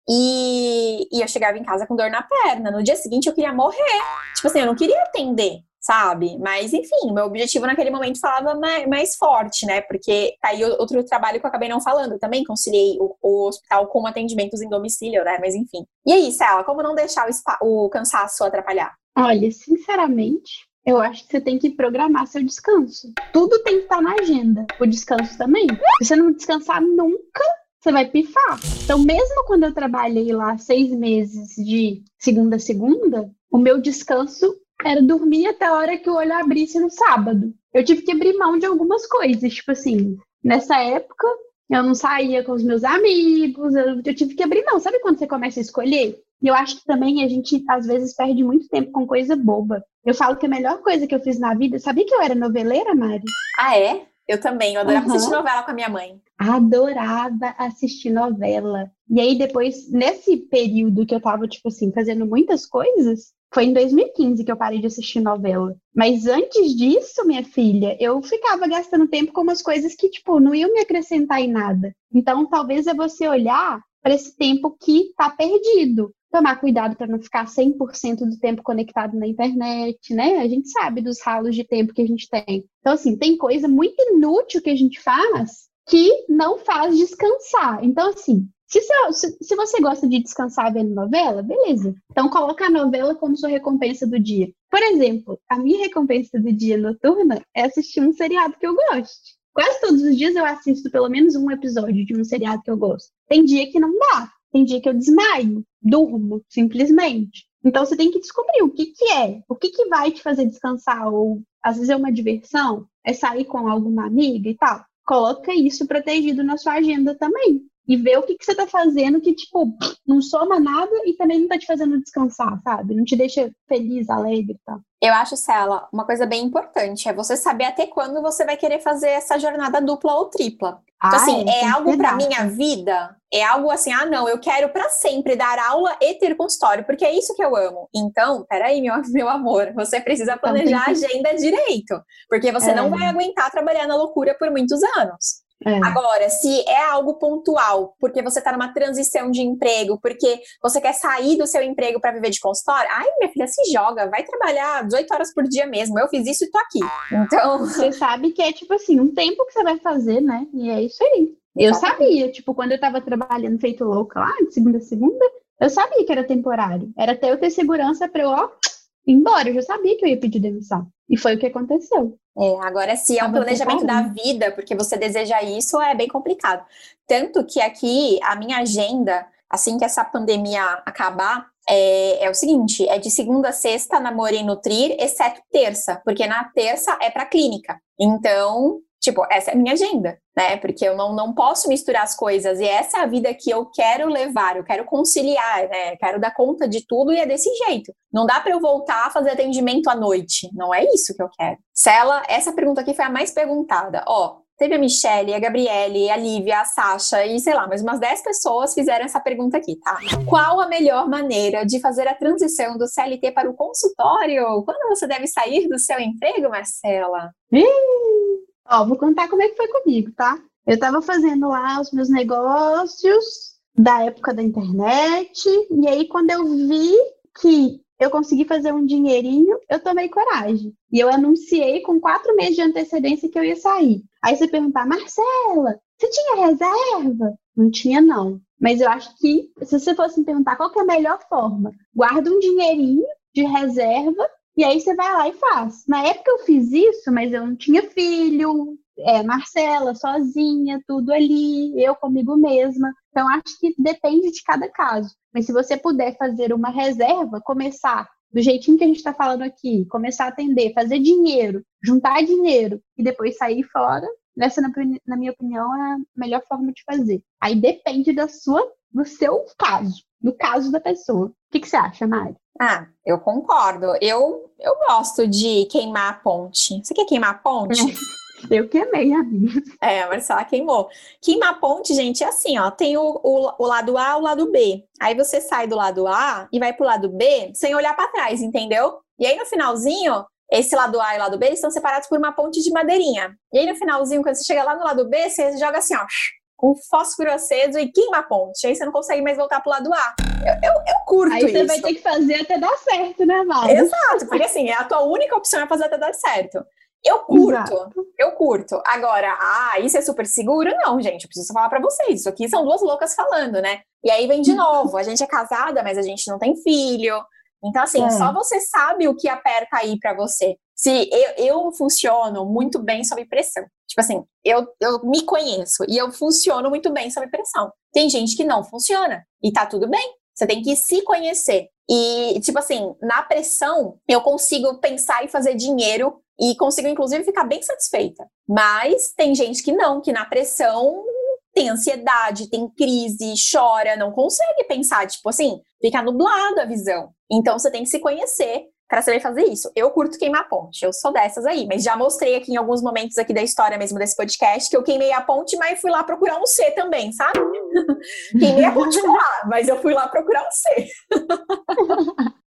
E, e eu chegava em casa com dor na perna. No dia seguinte eu queria morrer. Tipo assim, eu não queria atender, sabe? Mas enfim, meu objetivo naquele momento falava mais, mais forte, né? Porque tá aí outro trabalho que eu acabei não falando. também conciliei o, o, hospital com atendimentos em domicílio, né? Mas enfim. E aí, Sela, como não deixar o, o cansaço atrapalhar? Olha, sinceramente, eu acho que você tem que programar seu descanso. Tudo tem que estar na agenda. O descanso também. Se você não descansar nunca, você vai pifar. Então, mesmo quando eu trabalhei lá seis meses de segunda a segunda, o meu descanso era dormir até a hora que o olho abrisse no sábado. Eu tive que abrir mão de algumas coisas, tipo assim, nessa época eu não saía com os meus amigos, eu, eu tive que abrir mão. Sabe quando você começa a escolher? E eu acho que também a gente, às vezes, perde muito tempo com coisa boba. Eu falo que a melhor coisa que eu fiz na vida, sabia que eu era noveleira, Mari? Ah, é? Eu também, eu adorava uhum. assistir novela com a minha mãe. Adorava assistir novela. E aí, depois, nesse período que eu tava, tipo assim, fazendo muitas coisas, foi em 2015 que eu parei de assistir novela. Mas antes disso, minha filha, eu ficava gastando tempo com umas coisas que, tipo, não iam me acrescentar em nada. Então, talvez é você olhar para esse tempo que tá perdido tomar cuidado para não ficar 100% do tempo conectado na internet, né? A gente sabe dos ralos de tempo que a gente tem. Então, assim, tem coisa muito inútil que a gente faz que não faz descansar. Então, assim, se, se, se, você gosta de descansar vendo novela, beleza. Então, coloca a novela como sua recompensa do dia. Por exemplo, a minha recompensa do dia noturna é assistir um seriado que eu gosto. Quase todos os dias eu assisto pelo menos um episódio de um seriado que eu gosto. Tem dia que não dá. Tem dia que eu desmaio, durmo, simplesmente. Então você tem que descobrir o que, que é, o que, que vai te fazer descansar, ou às vezes é uma diversão, é sair com alguma amiga e tal. Coloca isso protegido na sua agenda também e ver o que, que você tá fazendo que, tipo, não soma nada e também não tá te fazendo descansar, sabe? Não te deixa feliz, alegre e tal. Eu acho, Cela, uma coisa bem importante é você saber até quando você vai querer fazer essa jornada dupla ou tripla. Então, ah, assim, é, é algo para minha vida? É algo assim, ah, não, eu quero para sempre dar aula e ter consultório, porque é isso que eu amo. Então, peraí, meu, meu amor, você precisa então, planejar a agenda direito, porque você é. não vai aguentar trabalhar na loucura por muitos anos. É. Agora, se é algo pontual, porque você está numa transição de emprego, porque você quer sair do seu emprego para viver de consultório, ai, minha filha, se joga, vai trabalhar 18 horas por dia mesmo. Eu fiz isso e tô aqui. Então. Você sabe que é tipo assim, um tempo que você vai fazer, né? E é isso aí. Eu sabia, tipo, quando eu tava trabalhando feito louca lá, de segunda a segunda, eu sabia que era temporário. Era até eu ter segurança para eu, ó, ir embora. Eu já sabia que eu ia pedir demissão. E foi o que aconteceu. É, agora, se é um planejamento da vida, porque você deseja isso, é bem complicado. Tanto que aqui, a minha agenda, assim que essa pandemia acabar, é, é, o seguinte: é de segunda a sexta, namoro e nutrir, exceto terça, porque na terça é para clínica. Então, Tipo, essa é a minha agenda, né? Porque eu não, não posso misturar as coisas. E essa é a vida que eu quero levar, eu quero conciliar, né? Quero dar conta de tudo e é desse jeito. Não dá para eu voltar a fazer atendimento à noite. Não é isso que eu quero. Cela, essa pergunta aqui foi a mais perguntada. Ó, teve a Michelle, a Gabriele, a Lívia, a Sasha e sei lá, mais umas 10 pessoas fizeram essa pergunta aqui, tá? Qual a melhor maneira de fazer a transição do CLT para o consultório? Quando você deve sair do seu emprego, Marcela? Ó, vou contar como é que foi comigo, tá? Eu tava fazendo lá os meus negócios da época da internet, e aí quando eu vi que eu consegui fazer um dinheirinho, eu tomei coragem. E eu anunciei com quatro meses de antecedência que eu ia sair. Aí você perguntar, Marcela, você tinha reserva? Não tinha, não. Mas eu acho que, se você fosse me perguntar qual é a melhor forma, guarda um dinheirinho de reserva e aí você vai lá e faz. Na época eu fiz isso, mas eu não tinha filho, é, Marcela sozinha, tudo ali, eu comigo mesma. Então acho que depende de cada caso. Mas se você puder fazer uma reserva, começar do jeitinho que a gente está falando aqui, começar a atender, fazer dinheiro, juntar dinheiro e depois sair fora, essa, na, na minha opinião, é a melhor forma de fazer. Aí depende da sua, do seu caso, do caso da pessoa. O que, que você acha, Mari? Ah, eu concordo. Eu, eu gosto de queimar a ponte. Você quer queimar a ponte? Eu queimei a minha. É, a Marcela queimou. Queimar a ponte, gente, é assim, ó. Tem o, o, o lado A e o lado B. Aí você sai do lado A e vai pro lado B sem olhar para trás, entendeu? E aí no finalzinho, esse lado A e o lado B estão separados por uma ponte de madeirinha. E aí no finalzinho, quando você chega lá no lado B, você joga assim, ó, com fósforo aceso e queima a ponte. Aí você não consegue mais voltar pro lado A. Eu, eu, eu curto Aí você isso. vai ter que fazer até dar certo, né, Val? Exato, porque assim, é a tua única opção é fazer até dar certo. Eu curto, Exato. eu curto. Agora, ah, isso é super seguro? Não, gente, eu preciso falar para vocês. Isso aqui são duas loucas falando, né? E aí vem de novo, a gente é casada, mas a gente não tem filho. Então, assim, é. só você sabe o que aperta aí para você. Se eu, eu funciono muito bem sob pressão. Tipo assim, eu, eu me conheço e eu funciono muito bem sob pressão. Tem gente que não funciona e tá tudo bem. Você tem que se conhecer. E, tipo assim, na pressão, eu consigo pensar e fazer dinheiro e consigo, inclusive, ficar bem satisfeita. Mas tem gente que não, que na pressão tem ansiedade, tem crise, chora, não consegue pensar, tipo assim, fica nublado a visão. Então você tem que se conhecer para saber fazer isso. Eu curto queimar ponte, eu sou dessas aí, mas já mostrei aqui em alguns momentos aqui da história mesmo desse podcast que eu queimei a ponte, mas fui lá procurar um C também, sabe? queimei a ponte lá, mas eu fui lá procurar um C.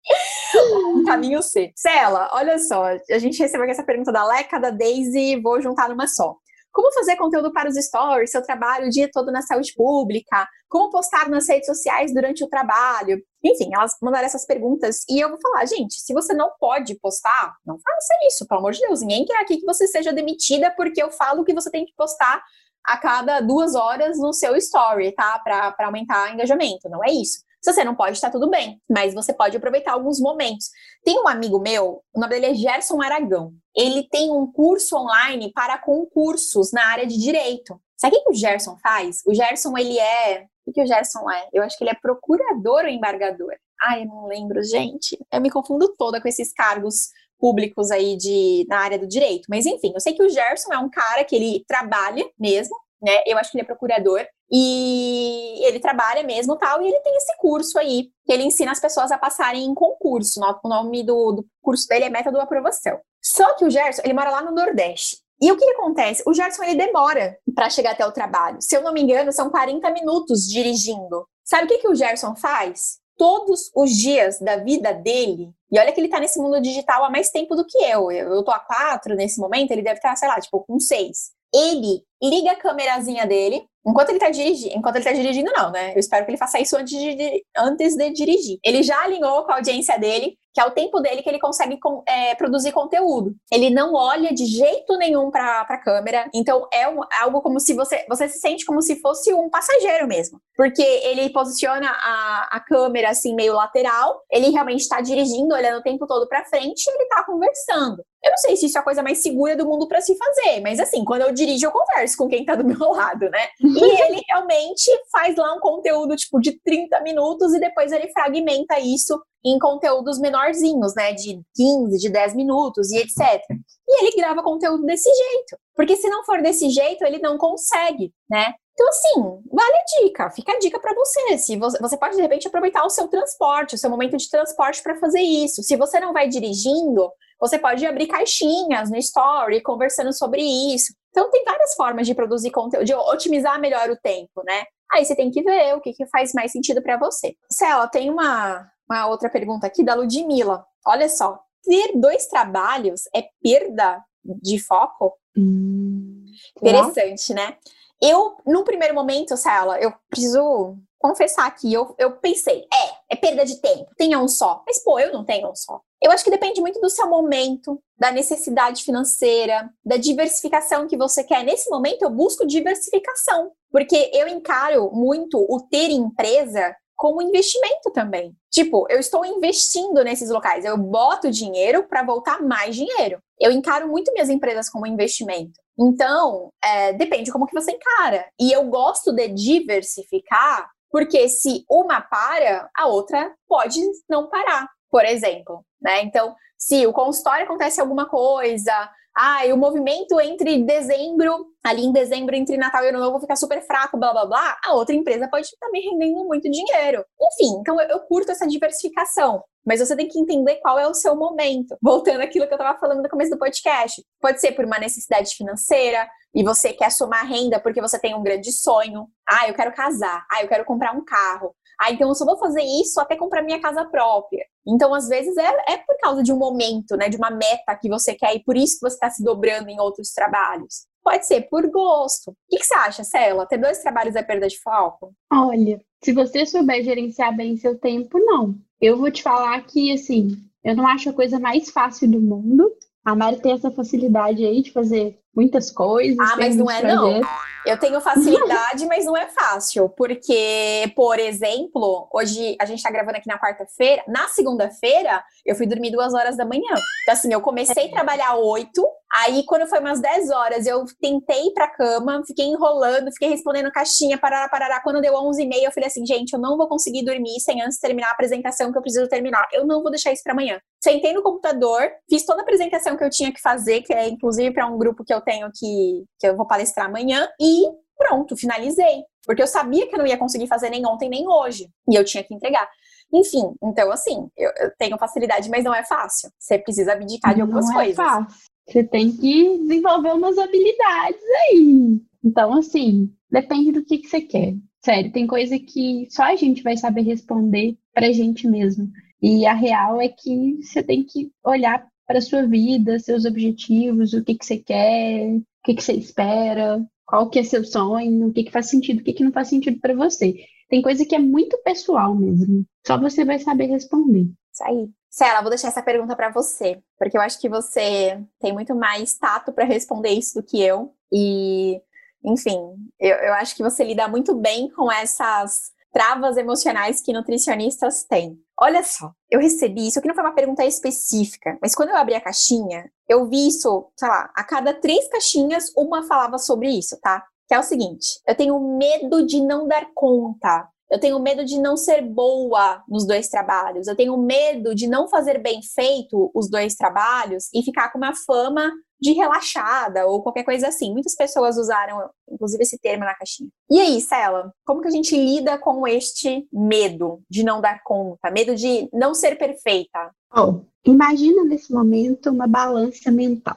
um caminho C. Cela, olha só, a gente recebeu essa pergunta da Leca, da Daisy, vou juntar numa só. Como fazer conteúdo para os stories, seu trabalho o dia todo na saúde pública? Como postar nas redes sociais durante o trabalho? Enfim, elas mandaram essas perguntas e eu vou falar, gente, se você não pode postar, não faça isso, pelo amor de Deus. Ninguém quer aqui que você seja demitida porque eu falo que você tem que postar a cada duas horas no seu story, tá? Para aumentar engajamento. Não é isso. Se você não pode, tá tudo bem, mas você pode aproveitar alguns momentos. Tem um amigo meu, o nome dele é Gerson Aragão. Ele tem um curso online para concursos na área de direito. Sabe o que o Gerson faz? O Gerson, ele é. O que o Gerson é? Eu acho que ele é procurador ou embargador. Ai, eu não lembro, gente. Eu me confundo toda com esses cargos públicos aí de, na área do direito. Mas enfim, eu sei que o Gerson é um cara que ele trabalha mesmo, né? Eu acho que ele é procurador e ele trabalha mesmo tal, e ele tem esse curso aí, que ele ensina as pessoas a passarem em concurso. O nome do, do curso dele é Método Aprovação. Só que o Gerson, ele mora lá no Nordeste. E o que, que acontece? O Gerson, ele demora para chegar até o trabalho. Se eu não me engano, são 40 minutos dirigindo. Sabe o que, que o Gerson faz? Todos os dias da vida dele, e olha que ele tá nesse mundo digital há mais tempo do que eu. Eu, tô há quatro nesse momento, ele deve estar, tá, sei lá, tipo, com seis. Ele liga a câmerazinha dele, Enquanto ele tá dirigindo, enquanto ele tá dirigindo, não, né? Eu espero que ele faça isso antes de, antes de dirigir. Ele já alinhou com a audiência dele, que é o tempo dele que ele consegue é, produzir conteúdo. Ele não olha de jeito nenhum para a câmera, então é um, algo como se você você se sente como se fosse um passageiro mesmo, porque ele posiciona a, a câmera assim meio lateral, ele realmente está dirigindo, olhando o tempo todo para frente, e ele está conversando. Eu não sei se isso é a coisa mais segura do mundo para se fazer, mas assim, quando eu dirijo, eu converso com quem tá do meu lado, né? E ele realmente faz lá um conteúdo tipo de 30 minutos e depois ele fragmenta isso em conteúdos menorzinhos, né? De 15, de 10 minutos e etc. E ele grava conteúdo desse jeito. Porque se não for desse jeito, ele não consegue, né? Então, assim, vale a dica, fica a dica para você. Se você, você pode, de repente, aproveitar o seu transporte, o seu momento de transporte para fazer isso. Se você não vai dirigindo, você pode abrir caixinhas no story conversando sobre isso. Então, tem várias formas de produzir conteúdo, de otimizar melhor o tempo, né? Aí você tem que ver o que, que faz mais sentido para você. Cela, tem uma, uma outra pergunta aqui da Ludmilla. Olha só, ter dois trabalhos é perda de foco? Hum, Interessante, né? Eu, num primeiro momento, Cela, eu preciso confessar aqui, eu, eu pensei, é, é perda de tempo, tenha um só. Mas, pô, eu não tenho um só. Eu acho que depende muito do seu momento, da necessidade financeira, da diversificação que você quer. Nesse momento, eu busco diversificação, porque eu encaro muito o ter empresa como investimento também. Tipo, eu estou investindo nesses locais, eu boto dinheiro para voltar mais dinheiro. Eu encaro muito minhas empresas como investimento. Então, é, depende como que você encara. E eu gosto de diversificar, porque se uma para, a outra pode não parar, por exemplo. Né? Então, se o consultório acontece alguma coisa, ah, o movimento entre dezembro, ali em dezembro, entre Natal e Ano Novo, fica super fraco, blá blá blá, a outra empresa pode estar me rendendo muito dinheiro. Enfim, então eu, eu curto essa diversificação. Mas você tem que entender qual é o seu momento. Voltando àquilo que eu estava falando no começo do podcast. Pode ser por uma necessidade financeira e você quer somar renda porque você tem um grande sonho. Ah, eu quero casar. Ah, eu quero comprar um carro. Ah, então eu só vou fazer isso até comprar minha casa própria. Então, às vezes, é, é por causa de um momento, né? De uma meta que você quer e por isso que você está se dobrando em outros trabalhos. Pode ser por gosto. O que, que você acha, Cela? Ter dois trabalhos é perda de foco? Olha, se você souber gerenciar bem seu tempo, não. Eu vou te falar que, assim, eu não acho a coisa mais fácil do mundo. A Mari tem essa facilidade aí de fazer muitas coisas. Ah, mas não é não. Eu tenho facilidade, mas não é fácil. Porque, por exemplo, hoje a gente tá gravando aqui na quarta-feira. Na segunda-feira, eu fui dormir duas horas da manhã. Então, assim, eu comecei a trabalhar oito. Aí, quando foi umas 10 horas, eu tentei ir pra cama, fiquei enrolando, fiquei respondendo caixinha, parará, parará. Quando deu 11 e meia, eu falei assim, gente, eu não vou conseguir dormir sem antes terminar a apresentação que eu preciso terminar. Eu não vou deixar isso para amanhã. Sentei no computador, fiz toda a apresentação que eu tinha que fazer, que é inclusive para um grupo que eu tenho que, que eu vou palestrar amanhã, e pronto, finalizei. Porque eu sabia que eu não ia conseguir fazer nem ontem nem hoje. E eu tinha que entregar. Enfim, então assim, eu, eu tenho facilidade, mas não é fácil. Você precisa abdicar de algumas não é coisas. Fácil. Você tem que desenvolver umas habilidades aí. Então, assim, depende do que, que você quer. Sério, tem coisa que só a gente vai saber responder pra gente mesmo. E a real é que você tem que olhar para sua vida, seus objetivos, o que, que você quer, o que, que você espera, qual que é seu sonho, o que, que faz sentido, o que, que não faz sentido para você. Tem coisa que é muito pessoal mesmo. Só você vai saber responder. Isso aí. Cela, vou deixar essa pergunta para você, porque eu acho que você tem muito mais tato para responder isso do que eu. E, enfim, eu, eu acho que você lida muito bem com essas travas emocionais que nutricionistas têm. Olha só, eu recebi isso, aqui não foi uma pergunta específica, mas quando eu abri a caixinha, eu vi isso, sei lá, a cada três caixinhas, uma falava sobre isso, tá? Que é o seguinte: eu tenho medo de não dar conta. Eu tenho medo de não ser boa nos dois trabalhos. Eu tenho medo de não fazer bem feito os dois trabalhos e ficar com uma fama de relaxada ou qualquer coisa assim. Muitas pessoas usaram, inclusive, esse termo na caixinha. E aí, Cela, como que a gente lida com este medo de não dar conta, medo de não ser perfeita? Oh, imagina nesse momento uma balança mental.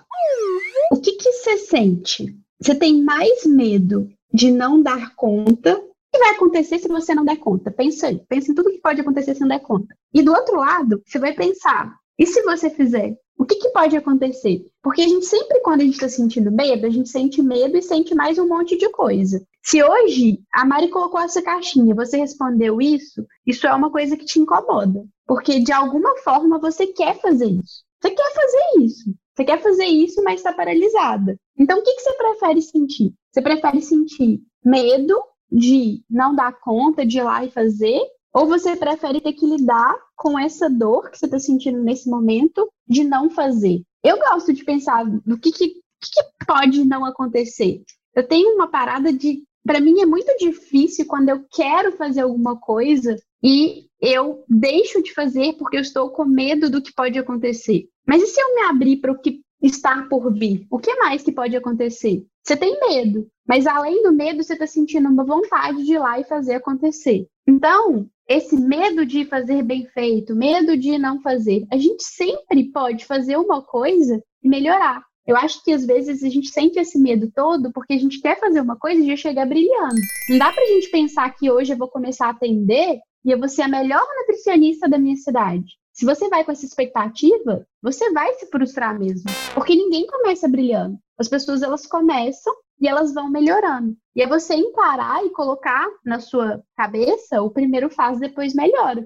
O que que você sente? Você tem mais medo de não dar conta que vai acontecer se você não der conta? Pensa aí, pensa em tudo que pode acontecer se não der conta. E do outro lado, você vai pensar, e se você fizer? O que, que pode acontecer? Porque a gente sempre, quando a gente está sentindo medo, a gente sente medo e sente mais um monte de coisa. Se hoje a Mari colocou essa caixinha, você respondeu isso, isso é uma coisa que te incomoda. Porque de alguma forma você quer fazer isso. Você quer fazer isso. Você quer fazer isso, mas está paralisada. Então, o que, que você prefere sentir? Você prefere sentir medo de não dar conta de ir lá e fazer? Ou você prefere ter que lidar com essa dor que você está sentindo nesse momento de não fazer? eu gosto de pensar no que, que, que pode não acontecer. Eu tenho uma parada de. Para mim é muito difícil quando eu quero fazer alguma coisa e eu deixo de fazer porque eu estou com medo do que pode acontecer. Mas e se eu me abrir para o que está por vir? O que mais que pode acontecer? Você tem medo, mas além do medo, você está sentindo uma vontade de ir lá e fazer acontecer. Então, esse medo de fazer bem feito, medo de não fazer, a gente sempre pode fazer uma coisa e melhorar. Eu acho que às vezes a gente sente esse medo todo porque a gente quer fazer uma coisa e já chegar brilhando. Não dá pra gente pensar que hoje eu vou começar a atender e eu vou ser a melhor nutricionista da minha cidade. Se você vai com essa expectativa, você vai se frustrar mesmo, porque ninguém começa brilhando. As pessoas elas começam e elas vão melhorando. E é você encarar e colocar na sua cabeça o primeiro faz, depois melhora.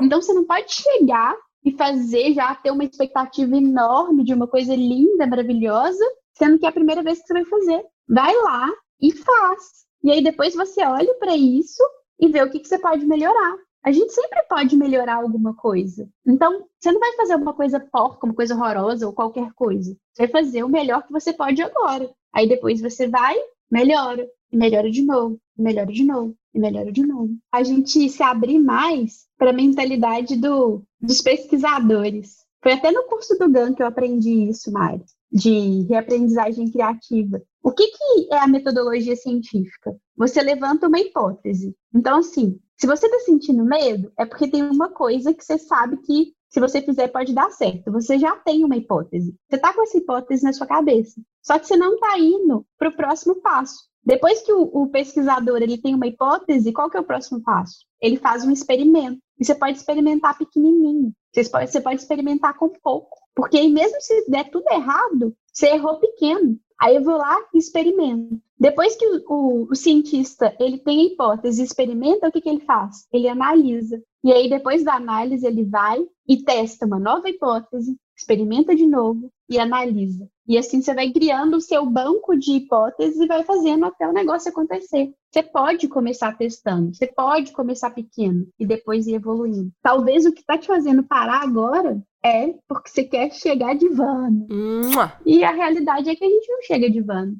Então você não pode chegar e fazer já ter uma expectativa enorme de uma coisa linda, maravilhosa, sendo que é a primeira vez que você vai fazer. Vai lá e faz. E aí depois você olha para isso e vê o que, que você pode melhorar a gente sempre pode melhorar alguma coisa. Então, você não vai fazer uma coisa porca, uma coisa horrorosa ou qualquer coisa. Você vai fazer o melhor que você pode agora. Aí depois você vai, melhora, e melhora de novo, e melhora de novo, e melhora de novo. A gente se abrir mais para a mentalidade do, dos pesquisadores. Foi até no curso do GAN que eu aprendi isso, Mari, de reaprendizagem criativa. O que, que é a metodologia científica? Você levanta uma hipótese. Então, assim, se você está sentindo medo, é porque tem uma coisa que você sabe que se você fizer pode dar certo. Você já tem uma hipótese. Você está com essa hipótese na sua cabeça. Só que você não está indo para o próximo passo. Depois que o, o, pesquisador ele tem uma hipótese, qual que é o próximo passo? Ele faz um experimento. E você pode experimentar pequenininho. Você pode, você pode experimentar com pouco. Porque aí mesmo se der tudo errado, você errou pequeno. Aí eu vou lá e experimento. Depois que o, o, cientista ele tem a hipótese experimenta, o que, que ele faz? Ele analisa. E aí, depois da análise, ele vai e testa uma nova hipótese, experimenta de novo e analisa. E assim você vai criando o seu banco de hipóteses e vai fazendo até o negócio acontecer. Você pode começar testando, você pode começar pequeno e depois ir evoluindo. Talvez o que está te fazendo parar agora é porque você quer chegar de van. E a realidade é que a gente não chega de van.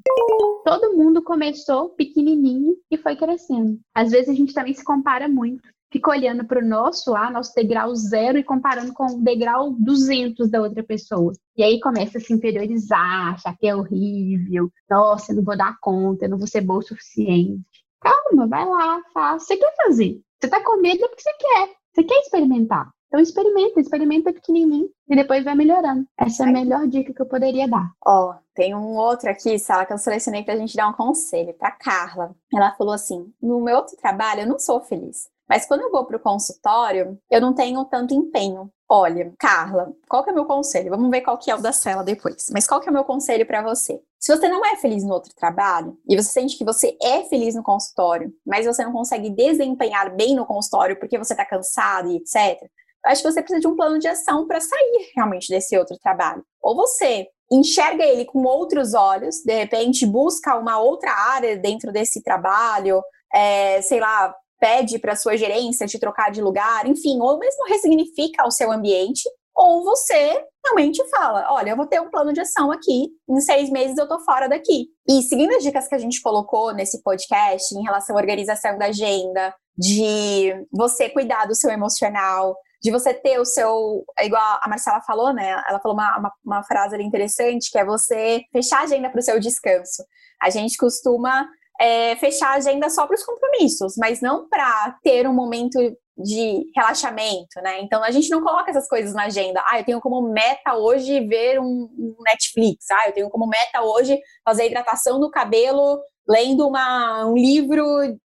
Todo mundo começou pequenininho e foi crescendo. Às vezes a gente também se compara muito. Fica olhando para o nosso lá, nosso degrau zero, e comparando com o degrau 200 da outra pessoa. E aí começa a se interiorizar, achar que é horrível. Nossa, eu não vou dar conta, eu não vou ser boa o suficiente. Calma, vai lá, faz. Você quer fazer. Você está com medo porque você quer. Você quer experimentar. Então experimenta, experimenta pequenininho e depois vai melhorando. Essa é a melhor dica que eu poderia dar. Ó, oh, tem um outro aqui, Sala, que eu selecionei pra gente dar um conselho pra Carla. Ela falou assim: no meu outro trabalho eu não sou feliz. Mas quando eu vou para o consultório, eu não tenho tanto empenho. Olha, Carla, qual que é o meu conselho? Vamos ver qual que é o da cela depois. Mas qual que é o meu conselho para você? Se você não é feliz no outro trabalho e você sente que você é feliz no consultório, mas você não consegue desempenhar bem no consultório porque você está cansado e etc, acho que você precisa de um plano de ação para sair realmente desse outro trabalho. Ou você enxerga ele com outros olhos, de repente busca uma outra área dentro desse trabalho, é, sei lá, pede para sua gerência te trocar de lugar, enfim, ou mesmo ressignifica o seu ambiente, ou você realmente fala, olha, eu vou ter um plano de ação aqui, em seis meses eu tô fora daqui. E seguindo as dicas que a gente colocou nesse podcast em relação à organização da agenda, de você cuidar do seu emocional, de você ter o seu. É igual a Marcela falou, né? Ela falou uma, uma, uma frase ali interessante, que é você fechar a agenda para o seu descanso. A gente costuma é, fechar a agenda só para os compromissos, mas não para ter um momento de relaxamento, né? Então a gente não coloca essas coisas na agenda. Ah, eu tenho como meta hoje ver um, Netflix. Ah, eu tenho como meta hoje fazer hidratação do cabelo lendo uma, um livro,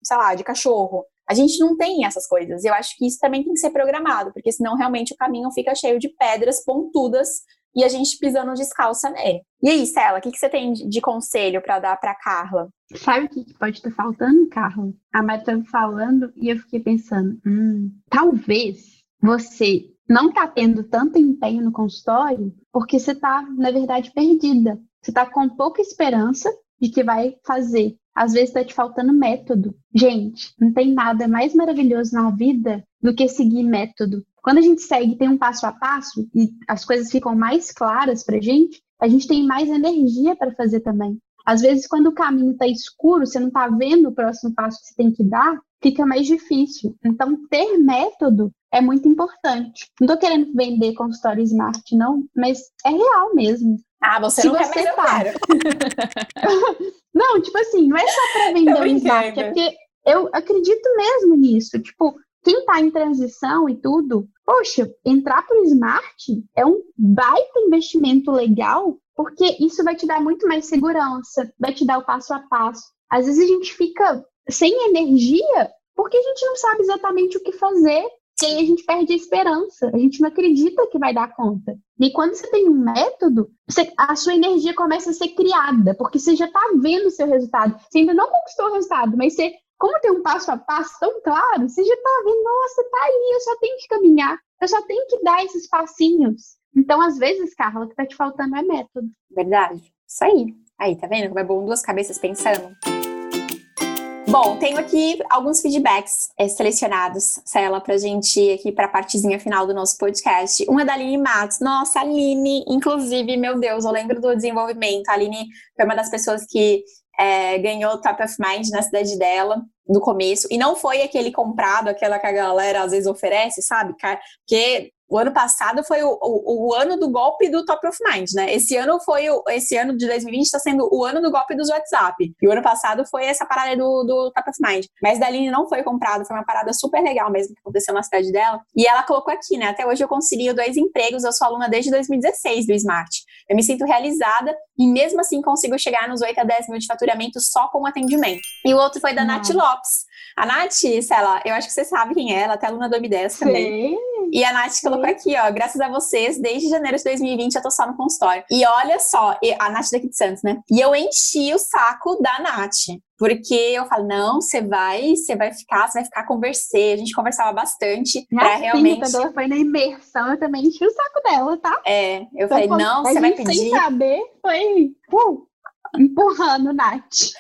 sei lá, de cachorro. A gente não tem essas coisas. Eu acho que isso também tem que ser programado, porque senão realmente o caminho fica cheio de pedras pontudas e a gente pisando descalça nele. E aí, Cela, o que, que você tem de conselho para dar para Carla? Sabe o que, pode estar faltando, Carla? A Mari estava falando e eu fiquei pensando, hum, talvez você não está tendo tanto empenho no consultório porque você está, na verdade, perdida. Você está com pouca esperança de que vai fazer às vezes está te faltando método. Gente, não tem nada mais maravilhoso na vida do que seguir método. Quando a gente segue, tem um passo a passo e as coisas ficam mais claras pra gente, a gente tem mais energia para fazer também. Às vezes, quando o caminho está escuro, você não está vendo o próximo passo que você tem que dar, fica mais difícil. Então, ter método é muito importante. Não estou querendo vender consultório smart, não, mas é real mesmo. Ah, você Se não você quer, tá... não, tipo assim, não é só para vender o smart, é porque eu acredito mesmo nisso. Tipo, quem está em transição e tudo, poxa, entrar para o smart é um baita investimento legal, porque isso vai te dar muito mais segurança, vai te dar o passo a passo. Às vezes a gente fica sem energia porque a gente não sabe exatamente o que fazer. E aí a gente perde a esperança, a gente não acredita que vai dar conta. E quando você tem um método, você, a sua energia começa a ser criada, porque você já está vendo o seu resultado. Você ainda não conquistou o resultado, mas você como tem um passo a passo tão claro, você já está vendo, nossa, tá ali, eu só tenho que caminhar, eu só tenho que dar esses passinhos. Então, às vezes, Carla, o que tá te faltando é método. Verdade. Isso aí. Aí, tá vendo como é bom duas cabeças pensando? Bom, tenho aqui alguns feedbacks é, selecionados, Cela, pra gente aqui pra partezinha final do nosso podcast. Um é da Aline Matos. Nossa, Aline, inclusive, meu Deus, eu lembro do desenvolvimento. A Aline foi uma das pessoas que é, ganhou Top of Mind na cidade dela, no começo, e não foi aquele comprado, aquela que a galera às vezes oferece, sabe? Porque o ano passado foi o, o, o, ano do golpe do Top of Mind, né? Esse ano foi o, esse ano de 2020 está sendo o ano do golpe dos WhatsApp. E o ano passado foi essa parada do, do Top of Mind. Mas da Aline não foi comprado, foi uma parada super legal mesmo que aconteceu na cidade dela. E ela colocou aqui, né? Até hoje eu consegui dois empregos, eu sou aluna desde 2016 do Smart. Eu me sinto realizada e mesmo assim consigo chegar nos 8 a 10 mil de faturamento só com atendimento. E o outro foi da Nath Lopes. A Nath, Cela, eu acho que você sabe quem é, ela é até aluna do M10 também. Sim. E a Nath colocou aqui, ó, graças a vocês, desde janeiro de 2020 eu tô só no consultório. E olha só, a Nath daqui de Santos, né? E eu enchi o saco da Nath. Porque eu falo, não, você vai, você vai ficar, você vai ficar conversar. A gente conversava bastante Minha pra realmente. Quando foi na imersão, eu também enchi o saco dela, tá? É, eu então, falei, não, você vai pedir. Sem saber, foi uh, empurrando, Nath.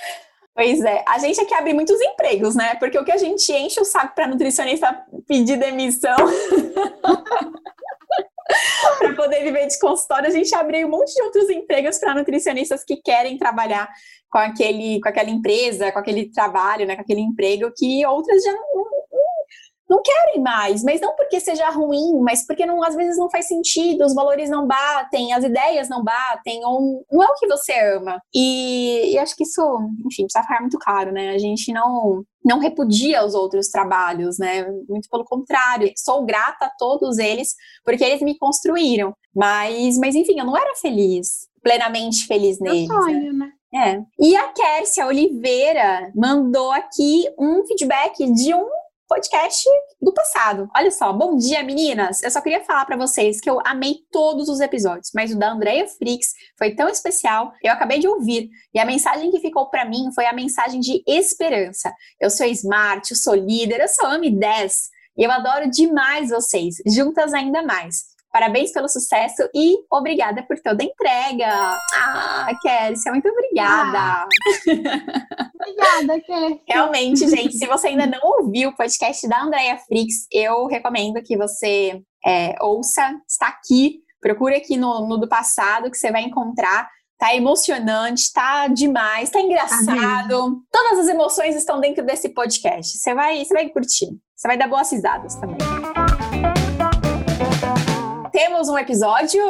Pois é, a gente aqui abre muitos empregos, né? Porque o que a gente enche o saco para nutricionista pedir demissão para poder viver de consultório, a gente abre um monte de outros empregos para nutricionistas que querem trabalhar com aquele, com aquela empresa, com aquele trabalho, né, com aquele emprego que outras já não, não querem mais, mas não porque seja ruim, mas porque não, às vezes não faz sentido, os valores não batem, as ideias não batem, ou não é o que você ama. E, e acho que isso, enfim, precisa ficar muito claro, né? A gente não não repudia os outros trabalhos, né? Muito pelo contrário, sou grata a todos eles porque eles me construíram. Mas, mas enfim, eu não era feliz, plenamente feliz neles. Sonho, né? É. E a Kércia Oliveira mandou aqui um feedback de um podcast do passado. Olha só, bom dia meninas! Eu só queria falar para vocês que eu amei todos os episódios, mas o da Andrea Frix foi tão especial, eu acabei de ouvir, e a mensagem que ficou para mim foi a mensagem de esperança. Eu sou smart, eu sou líder, eu sou AMI10, e eu adoro demais vocês, juntas ainda mais. Parabéns pelo sucesso e obrigada por toda a entrega. Ah, Kércia, muito obrigada. Ah. obrigada, Kércia. Realmente, gente, se você ainda não ouviu o podcast da Andrea Frix, eu recomendo que você é, ouça. Está aqui. Procure aqui no, no do passado que você vai encontrar. Tá emocionante, tá demais, tá engraçado. Amém. Todas as emoções estão dentro desse podcast. Você vai, você vai curtir. Você vai dar boas risadas também temos um episódio?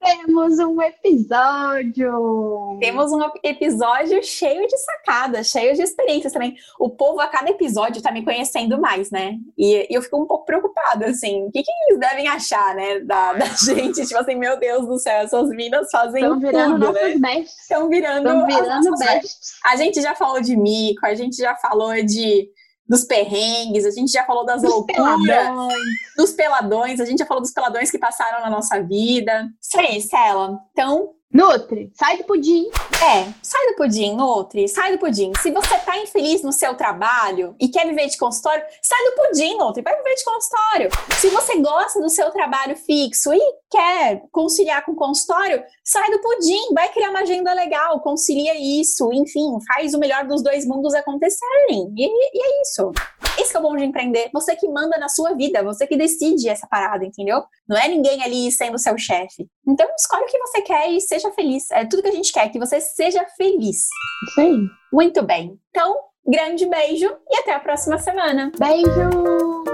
Temos um episódio! Temos um episódio cheio de sacadas, cheio de experiências também. O povo a cada episódio tá me conhecendo mais, né? E, e eu fico um pouco preocupada, assim. O que, que eles devem achar, né, da, da gente? Tipo assim, meu Deus do céu, essas minas fazem Estão virando tudo, nossos né? Estão virando, Estão virando bestes. A gente já falou de mico, a gente já falou de dos perrengues, a gente já falou das dos loucuras, peladões. dos peladões, a gente já falou dos peladões que passaram na nossa vida. Isso aí, Cela. Então, Nutri, sai do pudim. É, sai do pudim, Nutri, sai do pudim. Se você tá infeliz no seu trabalho e quer viver de consultório, sai do pudim, Nutri, vai viver de consultório. Se você gosta do seu trabalho fixo e quer conciliar com consultório, sai do pudim, vai criar uma agenda legal, concilia isso, enfim, faz o melhor dos dois mundos acontecerem. E, e é isso. Esse é o bom de empreender. Você que manda na sua vida, você que decide essa parada, entendeu? Não é ninguém ali sendo seu chefe. Então, escolhe o que você quer e seja feliz. É tudo que a gente quer, que você seja feliz. Isso aí. Muito bem. Então, grande beijo e até a próxima semana. Beijo!